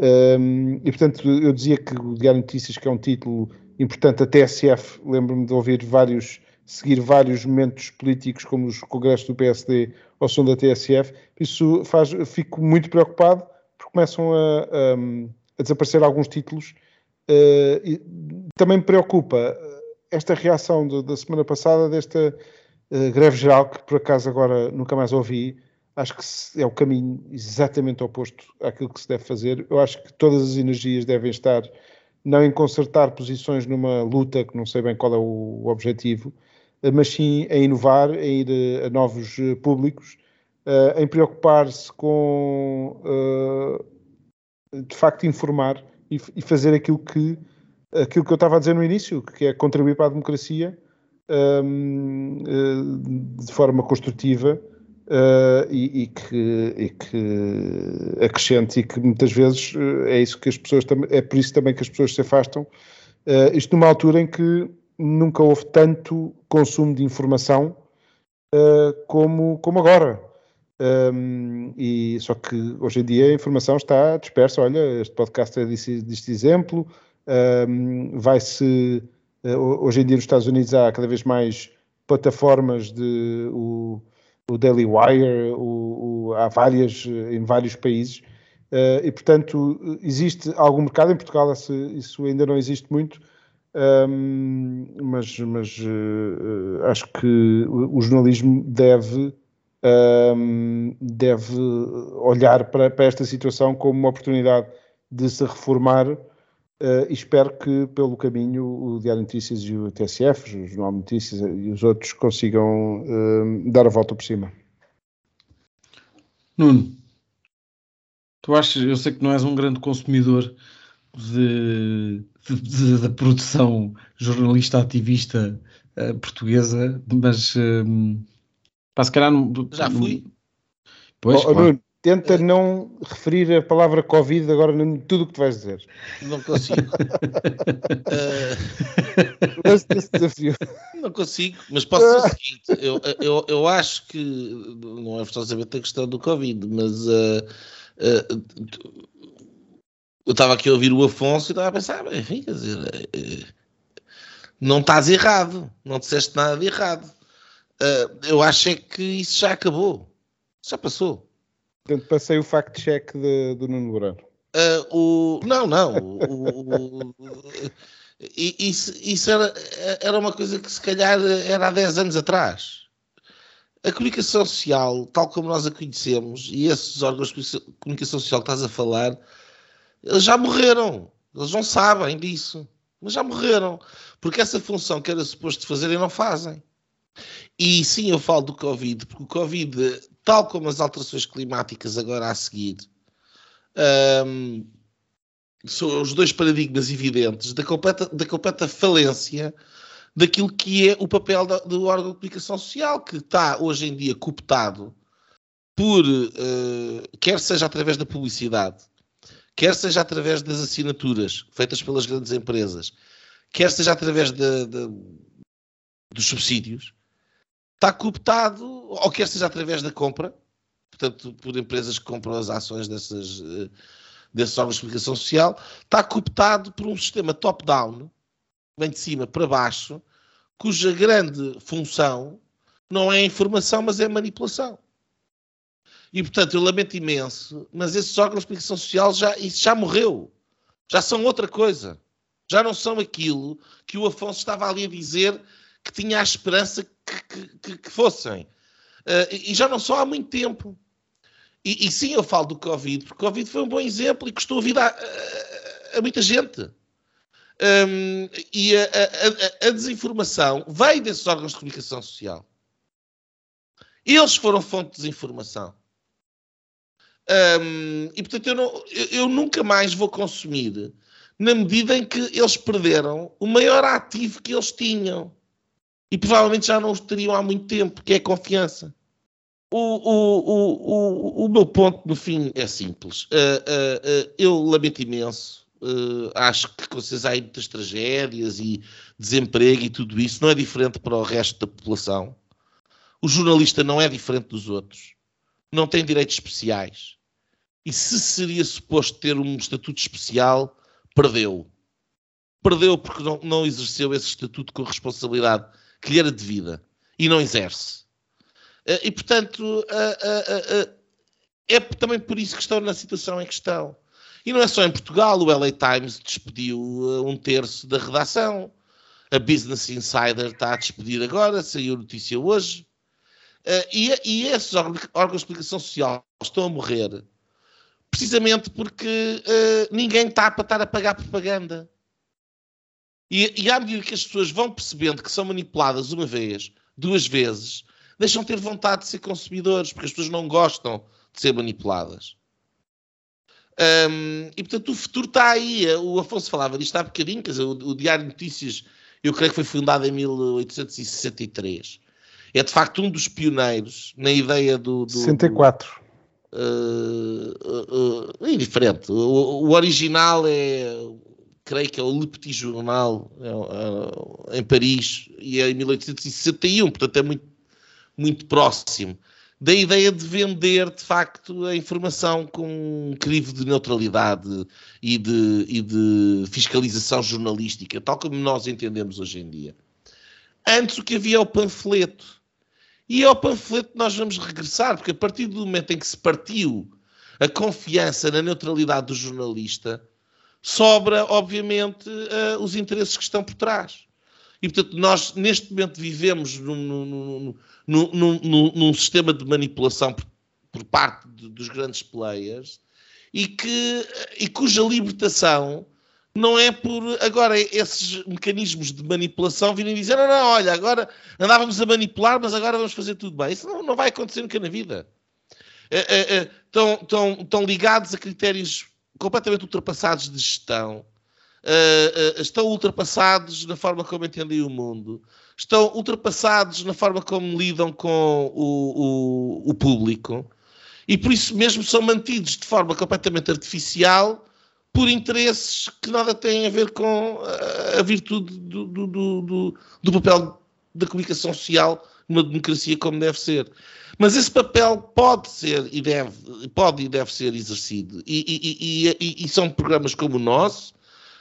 Um, e portanto, eu dizia que o Diário Notícias, que é um título importante, a TSF, lembro-me de ouvir vários, seguir vários momentos políticos, como os congressos do PSD ao som da TSF, isso faz, fico muito preocupado, porque começam a, a, a desaparecer alguns títulos. Uh, e também me preocupa esta reação de, da semana passada, desta uh, greve geral, que por acaso agora nunca mais ouvi, acho que é o caminho exatamente oposto àquilo que se deve fazer. Eu acho que todas as energias devem estar não em consertar posições numa luta que não sei bem qual é o objetivo, mas sim em inovar, em ir a novos eh, públicos, eh, em preocupar-se com eh, de facto informar e fazer aquilo que aquilo que eu estava a dizer no início, que é contribuir para a democracia de forma construtiva uh, e, e, que, e, que, acrescente e que muitas vezes é isso que as pessoas é por isso também que as pessoas se afastam. Uh, isto numa altura em que nunca houve tanto consumo de informação como, como agora. Um, e só que hoje em dia a informação está dispersa. Olha, este podcast é deste, deste exemplo. Um, vai-se hoje em dia nos Estados Unidos há cada vez mais plataformas de o, o Daily Wire, o, o, há várias em vários países, uh, e portanto existe algum mercado, em Portugal isso, isso ainda não existe muito, um, mas, mas uh, acho que o jornalismo deve, um, deve olhar para, para, esta situação como uma oportunidade de se reformar Uh, e espero que, pelo caminho, o Diário Notícias e o TSF, o Jornal Notícias e os outros consigam uh, dar a volta por cima. Nuno, tu achas, eu sei que não és um grande consumidor de, de, de, da produção jornalista ativista uh, portuguesa, mas uh, pá, se calhar não, já fui. Pois, oh, claro. Nuno, tenta não referir a palavra Covid agora em tudo o que tu vais dizer. Não consigo. uh... esse desafio. Não consigo, mas posso dizer o seguinte: eu, eu, eu acho que não é forçosamente a questão do Covid, mas uh, uh, eu estava aqui a ouvir o Afonso e estava a pensar, enfim, quer dizer, não estás errado, não disseste nada de errado. eu acho é que isso já acabou, já passou. Portanto, passei o fact-check do Nuno Loureiro. Uh, o, não, não. O, o, isso, isso era, era uma coisa que se calhar era há 10 anos atrás. A comunicação social, tal como nós a conhecemos, e esses órgãos de comunicação social que estás a falar, eles já morreram. Eles não sabem disso. Mas já morreram. Porque essa função que era suposto fazerem não fazem. E sim, eu falo do Covid, porque o Covid, tal como as alterações climáticas agora a seguir, um, são os dois paradigmas evidentes da completa, da completa falência daquilo que é o papel da, do órgão de comunicação social, que está hoje em dia cooptado por, uh, quer seja através da publicidade, quer seja através das assinaturas feitas pelas grandes empresas, quer seja através de, de, dos subsídios, está cooptado, ou quer seja através da compra, portanto, por empresas que compram as ações dessas, eh, desses órgãos de comunicação social, está cooptado por um sistema top-down, vem de cima para baixo, cuja grande função não é a informação, mas é a manipulação. E, portanto, eu lamento imenso, mas esses órgãos de comunicação social já, isso já morreu. Já são outra coisa. Já não são aquilo que o Afonso estava ali a dizer que tinha a esperança que, que, que fossem. Uh, e já não só há muito tempo. E, e, sim, eu falo do Covid, porque o Covid foi um bom exemplo e custou a vida a, a, a muita gente. Um, e a, a, desinformação veio desses órgãos de comunicação social. Eles foram fonte de desinformação. Um, e portanto, eu, não, eu, nunca mais vou consumir na medida em que eles perderam o maior ativo que eles tinham e provavelmente já não os teriam há muito tempo, que é a confiança. O, o, o, o, o meu ponto, no fim, é simples. Uh, uh, uh, eu lamento imenso. acho que com certeza há muitas tragédias e desemprego e tudo isso. Não é diferente para o resto da população. O jornalista não é diferente dos outros. Não tem direitos especiais. E se seria suposto ter um estatuto especial, perdeu. Perdeu porque não, não exerceu esse estatuto com responsabilidade que lhe era devida e não exerce. Eh, e, portanto, é também por isso que estão na situação em que estão. E não é só em Portugal, o LA Times despediu eh, um terço da redação. A Business Insider está a despedir agora, saiu notícia hoje. Eh, e, e esses órgãos de explicação social estão a morrer precisamente porque ninguém está para estar a pagar propaganda. E, e à medida que as pessoas vão percebendo que são manipuladas uma vez, duas vezes, deixam de ter vontade de ser consumidores, porque as pessoas não gostam de ser manipuladas. Um, e portanto o futuro está aí. O Afonso falava disto há bocadinho, quer dizer, o, o Diário de Notícias, eu creio que foi fundado em 1863. É de facto um dos pioneiros na ideia do. do 64. Uh, uh, indiferente. O, o, original é creio que é o Le Petit Journal é, em Paris e é em 1861, portanto é muito, muito próximo da ideia de vender de facto a informação com um crivo de neutralidade e de, e de fiscalização jornalística, tal como nós entendemos hoje em dia. Antes o que havia é o panfleto. E é ao panfleto que nós vamos regressar, porque a partir do momento em que se partiu a confiança na neutralidade do jornalista, sobra, obviamente, uh, os interesses que estão por trás. E, portanto, nós neste momento vivemos num, num, num, num sistema de manipulação por, por parte de, dos grandes players e, que, e cuja libertação não é por agora esses mecanismos de manipulação virem dizer, não, não, olha, agora andávamos a manipular, mas agora vamos fazer tudo bem. Isso não, não vai acontecer nunca na vida. estão, estão, estão ligados a critérios completamente ultrapassados de gestão. Estão ultrapassados na forma como entendem o mundo, estão ultrapassados na forma como lidam com o, o, o público e por isso mesmo são mantidos de forma completamente artificial por interesses que nada têm a ver com a virtude do, do, do, do, papel da comunicação social numa democracia como deve ser. Mas esse papel pode ser e deve, pode e deve ser exercido. E, e, e, e são programas como o nosso,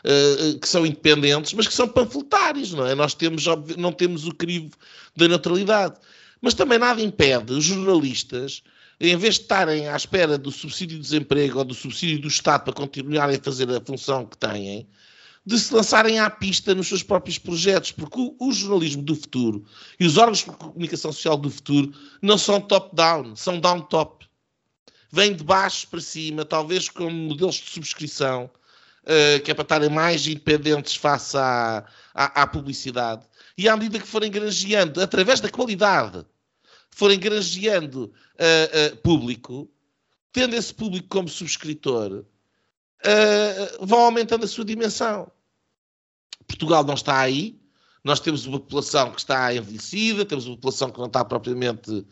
uh, que são independentes, mas que são panfletários, não é? Nós temos, não temos o crivo da neutralidade. Mas também nada impede os jornalistas em vez de estarem à espera do subsídio de desemprego ou do subsídio do Estado para continuarem a fazer a função que têm, de se lançarem à pista nos seus próprios projetos, porque o, o jornalismo do futuro e os órgãos de comunicação social do futuro não são top-down, são down-top. Vêm de baixo para cima, talvez com modelos de subscrição, uh, que é para estarem mais independentes face à, à, à publicidade. E à medida que forem granjeando, através da qualidade, forem granjeando uh, uh, público, tendo esse público como subscritor, uh, vão aumentando a sua dimensão. Portugal não está aí. Nós temos uma população que está envelhecida, temos uma população que não está propriamente.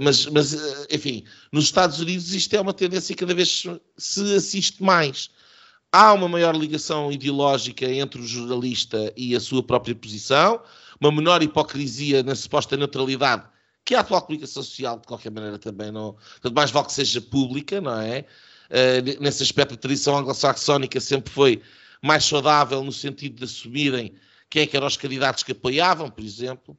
mas, mas, enfim, nos Estados Unidos isto é uma tendência que cada vez se assiste mais. Há uma maior ligação ideológica entre o jornalista e a sua própria posição, uma menor hipocrisia na suposta neutralidade que a atual comunicação social, de qualquer maneira, também não. Tanto mais vale que seja pública, não é? Uh, nesse aspecto, a tradição anglo-saxónica sempre foi mais saudável no sentido de assumirem quem é eram os candidatos que apoiavam, por exemplo,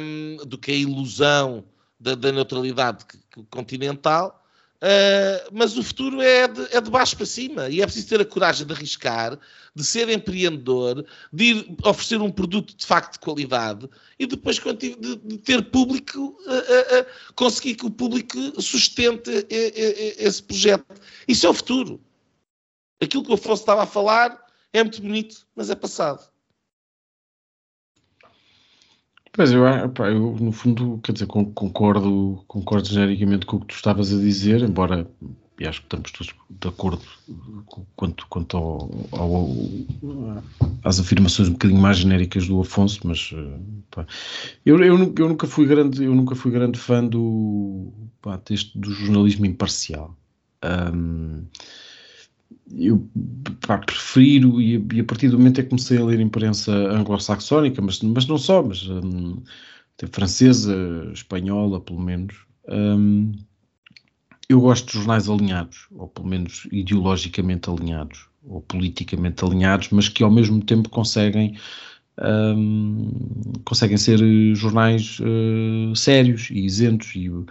um, do que a ilusão da, da neutralidade continental. Uh, mas o futuro é de, é de, baixo para cima e é preciso ter a coragem de arriscar, de ser empreendedor, de ir oferecer um produto de facto de qualidade e depois de, de ter público, uh, uh, conseguir que o público sustente esse projeto. Isso é o futuro. Aquilo que o Afonso estava a falar é muito bonito, mas é passado. Pois eu, pá, eu, no fundo, quer dizer, concordo, concordo genericamente com o que tu estavas a dizer, embora e acho que estamos todos de acordo quanto, quanto ao, ao, às afirmações um bocadinho mais genéricas do Afonso, mas pá, eu, eu, eu, nunca fui grande, eu nunca fui grande fã do, pá, deste, do jornalismo imparcial. Um, eu pá, prefiro, e, e, a partir do momento é que comecei a ler imprensa anglo-saxónica, mas, mas não só, mas um, francesa, espanhola, pelo menos, um, eu gosto de jornais alinhados, ou pelo menos ideologicamente alinhados, ou politicamente alinhados, mas que ao mesmo tempo conseguem um, conseguem ser jornais uh, sérios e isentos. E eu,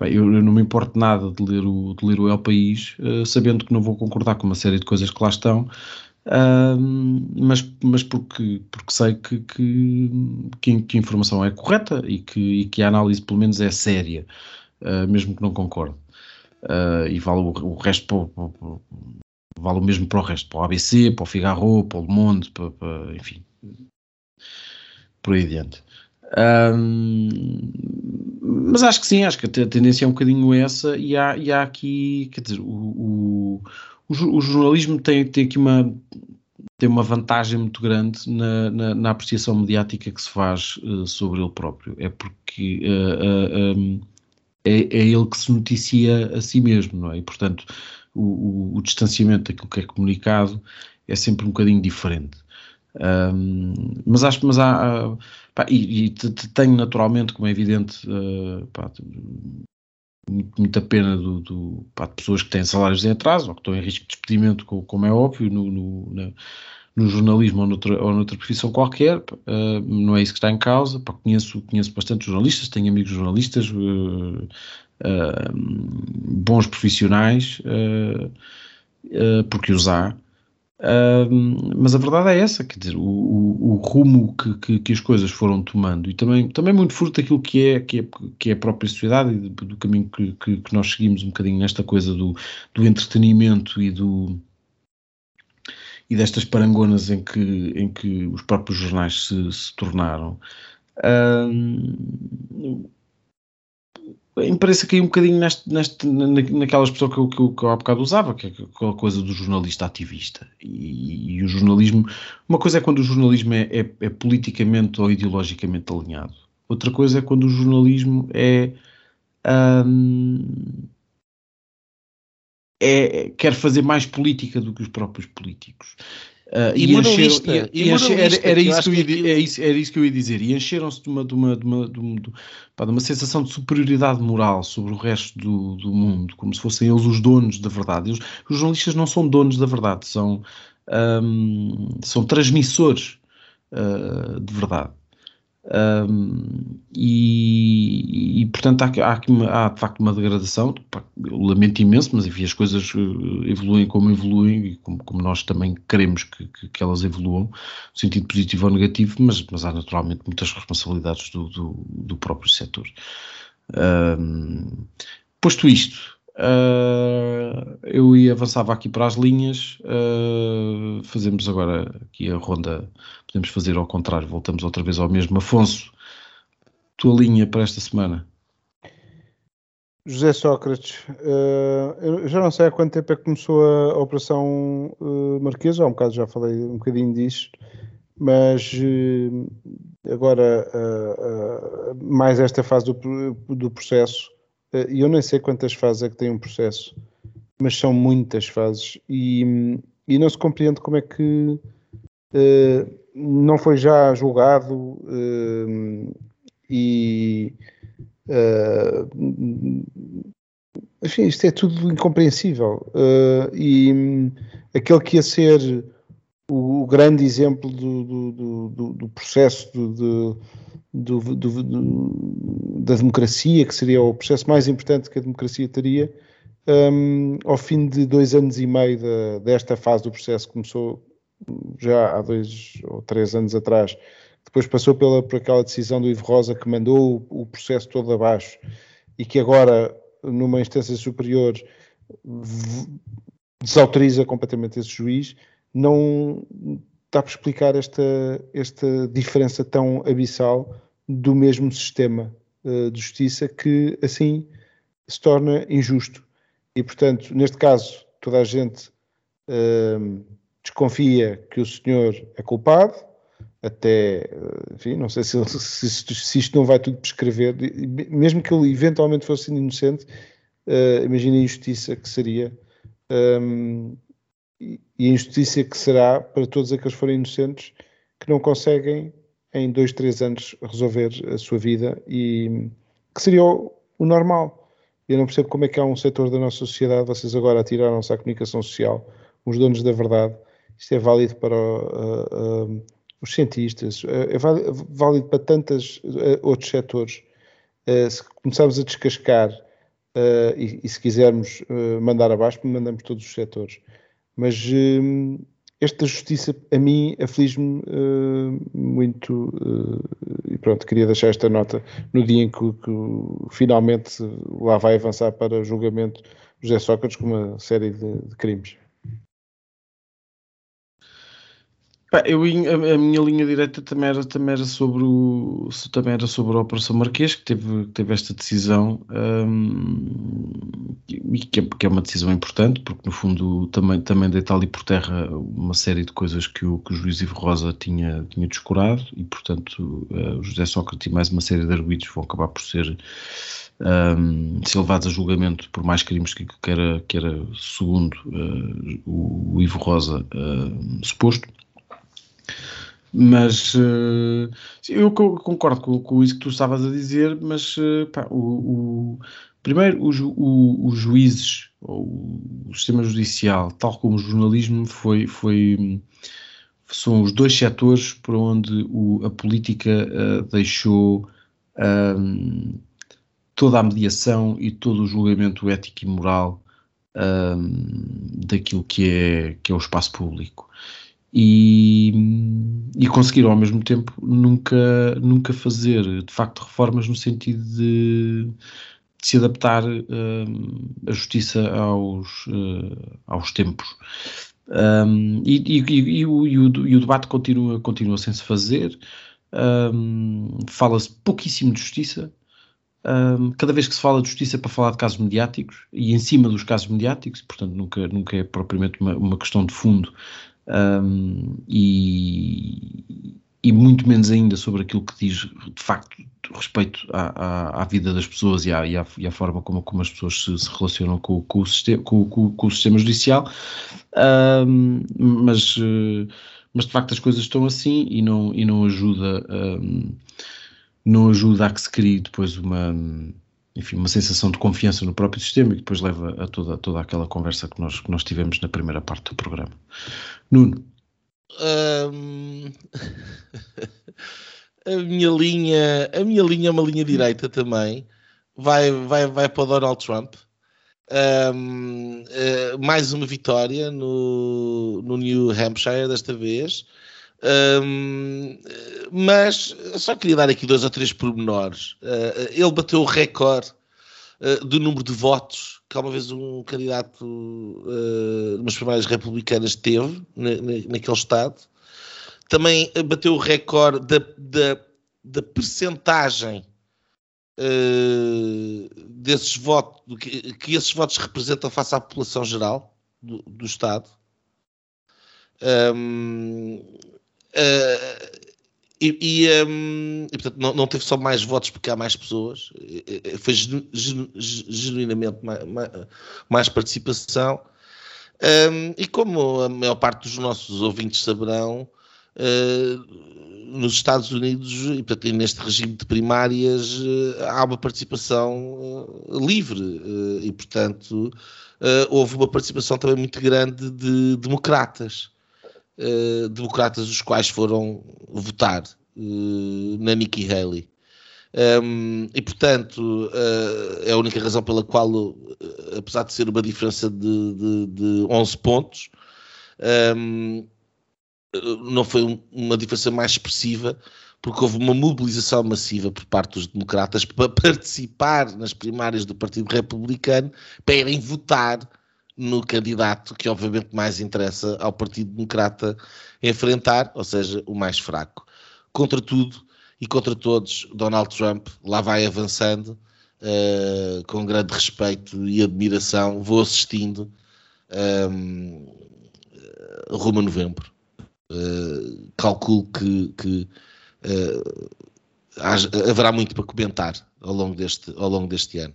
eu, não me importo nada de ler o, de ler o El País, uh, sabendo que não vou concordar com uma série de coisas que lá estão. mas, mas porque, porque sei que, que, que, a informação é correta e que, e que a análise pelo menos é séria, uh, mesmo que não concorde. e vale o, o resto para, para, vale o mesmo para o resto, para o ABC, para o Figaro, para o Le Monde, para, para enfim, por aí adiante. Um, mas acho que sim, acho que a tendência é um bocadinho essa, e há, e há aqui, quer dizer, o, o, o, jornalismo tem, tem aqui uma, tem uma vantagem muito grande na, na, na apreciação mediática que se faz uh, sobre ele próprio. É porque uh, uh, um, é, é, ele que se noticia a si mesmo, não é? E, portanto, o, o, distanciamento daquilo que é comunicado é sempre um bocadinho diferente. Um, mas acho mas há, pá, e, e tenho naturalmente, como é evidente, uh, pá, muita pena do, do pá, de pessoas que têm salários em atraso ou que estão em risco de despedimento, como é óbvio, no, no, na, no jornalismo ou noutra, ou noutra profissão qualquer, uh, não é isso que está em causa. Pá, conheço, conheço bastante jornalistas, tenho amigos jornalistas, uh, bons profissionais, porque os há mas a verdade é essa, quer dizer, o, o, o rumo que, que, que, as coisas foram tomando e também, também muito fruto daquilo que é, que é, que é a própria sociedade e do, caminho que, que, que, nós seguimos um bocadinho nesta coisa do, do entretenimento e do, e destas parangonas em que, em que os próprios jornais se, se tornaram. Imprensa caiu um bocadinho neste, neste, naquela expressão que eu, que, eu, que eu há bocado usava, que é aquela coisa do jornalista ativista. E, e o jornalismo, uma coisa é quando o jornalismo é, é, é, politicamente ou ideologicamente alinhado, outra coisa é quando o jornalismo é, hum, é quer fazer mais política do que os próprios políticos. Uh, e, e, encheram, e, e encher, era, era, isso que eu ia, que... É isso, era isso que eu ia dizer. E encheram-se de uma, de, uma, de, uma, de, uma, de, uma sensação de superioridade moral sobre o resto do, do mundo, como se fossem eles os donos da verdade. Eles, os jornalistas não são donos da verdade, são, um, são transmissores uh, de verdade. Um, e, e, portanto há, há, há, de facto uma degradação, eu lamento imenso, mas enfim, as coisas eh, evoluem como evoluem e como, como nós também queremos que, que, que, elas evoluam, no sentido positivo ou negativo, mas, mas há naturalmente muitas responsabilidades do, do, do próprio setor. Um, posto isto, Uh, eu ia avançava aqui para as linhas. Uh, fazemos agora aqui a ronda. Podemos fazer ao contrário, voltamos outra vez ao mesmo. Afonso, tua linha para esta semana. José Sócrates, uh, eu já não sei há quanto tempo é que começou a, Operação uh, Marquesa, há um bocado já falei um bocadinho disso, mas uh, agora mais esta fase do, do processo eh, e eu nem sei quantas fases é que tem um processo, mas são muitas fases e, e não se compreende como é que não foi já julgado uh, e uh, enfim, isto é tudo incompreensível. E um, aquele que ia ser o, o grande exemplo do, do, do, do processo da democracia, que seria o processo mais importante que a democracia teria, um, ao fim de dois anos e meio de, desta fase do processo, começou já há dois ou três anos atrás, depois passou pela, por aquela decisão do Ivo Rosa que mandou o, o processo todo abaixo e que agora, numa instância superior, desautoriza completamente esse juiz, não dá para explicar esta, esta diferença tão abissal do mesmo sistema uh, de justiça que assim se torna injusto. E, portanto, neste caso, toda a gente uh, desconfia que o senhor é culpado, até, enfim, não sei se, se, se, isto não vai tudo prescrever, mesmo que ele eventualmente fosse inocente, uh, imagine a injustiça que seria um, e a injustiça que será para todos aqueles que forem inocentes que não conseguem em dois, três anos resolver a sua vida e que seria o, o normal. Eu não percebo como é que há um setor da nossa sociedade, vocês agora atiraram-se à comunicação social, os donos da verdade. Isto é válido para uh, uh, os cientistas, é válido para tantos uh, outros setores. se começarmos a descascar e, e, se quisermos mandar abaixo, mandamos todos os setores. Mas esta justiça a mim aflige-me uh, muito uh, e pronto, queria deixar esta nota no dia em que, que, finalmente lá vai avançar para julgamento José Sócrates com uma série de, de crimes. Eu, a, a, minha linha direita também era, também era, sobre, o, também era sobre a Operação Marquês, que teve, teve esta decisão, um, e que é, que é, uma decisão importante, porque no fundo também, também deita ali por terra uma série de coisas que o, que o juiz Ivo Rosa tinha, tinha descurado, e portanto uh, o José Sócrates e mais uma série de arguidos vão acabar por ser, um, ser levados a julgamento por mais crimes que, que, era, que era segundo uh, o, o, Ivo Rosa uh, suposto. Mas uh, eu concordo com, com, isso que tu estavas a dizer, mas uh, pá, o, o, primeiro os, o, os juízes, ou o sistema judicial, tal como o jornalismo, foi, foi, são os dois setores por onde a política uh, deixou um, toda a mediação e todo o julgamento ético e moral um, daquilo que é, que é o espaço público e, e conseguiram ao mesmo tempo nunca, nunca fazer de facto reformas no sentido de, de se adaptar uh, a justiça aos, uh, aos tempos. Um, e, e, e, o, o, e, o, debate continua, continua sem se fazer. Um, Fala-se pouquíssimo de justiça. Um, cada vez que se fala de justiça é para falar de casos mediáticos e em cima dos casos mediáticos, portanto nunca, nunca é propriamente uma, uma questão de fundo e, e muito menos ainda sobre aquilo que diz de facto respeito à, à, à vida das pessoas e à, e à, e à forma como, como, as pessoas se, se relacionam com, com, o sistema, com, com, o sistema judicial, um, mas, mas de facto as coisas estão assim e não, não ajuda um, não ajuda a que se crie depois uma enfim, uma sensação de confiança no próprio sistema e depois leva a toda, toda aquela conversa que nós, que nós tivemos na primeira parte do programa. Nuno. Um... a minha linha, a minha linha é uma linha direita também. Vai, vai, vai para o Donald Trump. Um, uh, eh, mais uma vitória no, no New Hampshire desta vez. Um, mas só queria dar aqui dois ou três pormenores. Uh, ele bateu o recorde uh, do número de votos que uma vez um candidato uh, nas primárias republicanas teve na, na, naquele estado. Também bateu o recorde da, da, da percentagem uh, desses votos, que, que, esses votos representam face à população geral do, do Estado. Um, uh, e, e, um, e, portanto, não, não, teve só mais votos porque há mais pessoas, foi genu, genu, genuinamente mais, mais participação. Um, e como a maior parte dos nossos ouvintes saberão, uh, nos Estados Unidos, e portanto, neste regime de primárias, uh, há uma participação uh, livre e, portanto, houve uma participação também muito grande de democratas. Uh, democratas os quais foram votar uh, na Nikki Haley. Um, e portanto, uh, é a única razão pela qual, apesar de ser uma diferença de, de, de 11 pontos, um, não foi uma diferença mais expressiva, porque houve uma mobilização massiva por parte dos democratas para participar nas primárias do Partido Republicano para irem votar no candidato que obviamente mais interessa ao Partido Democrata enfrentar, ou seja, o mais fraco. Contra tudo e contra todos, Donald Trump lá vai avançando uh, com grande respeito e admiração. Vou assistindo um, ehm, rumo a novembro. Uh, calculo que, que uh, haverá muito para comentar ao longo deste, ao longo deste ano.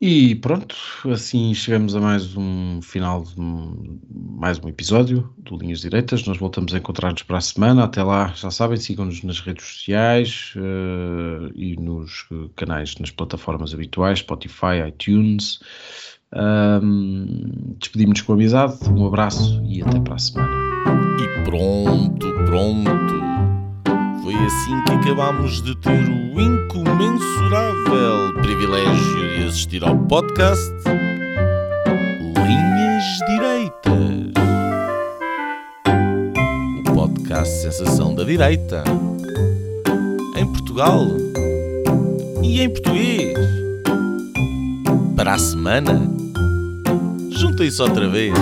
E pronto, assim chegamos a mais um final de um, mais um episódio do Linhas Direitas. Nós voltamos a encontrar-nos para a semana. Até lá, já sabem, sigam-nos nas redes sociais uh, e nos canais, nas plataformas habituais, Spotify, iTunes. Um, Despedimos-nos com amizade. Um abraço e até para a semana. E pronto, pronto. Foi assim que acabámos de ter o incomensurável privilégio de assistir ao podcast Linhas Direitas. O podcast Sensação da Direita. Em Portugal e em português. Para a semana, juntem-se outra vez.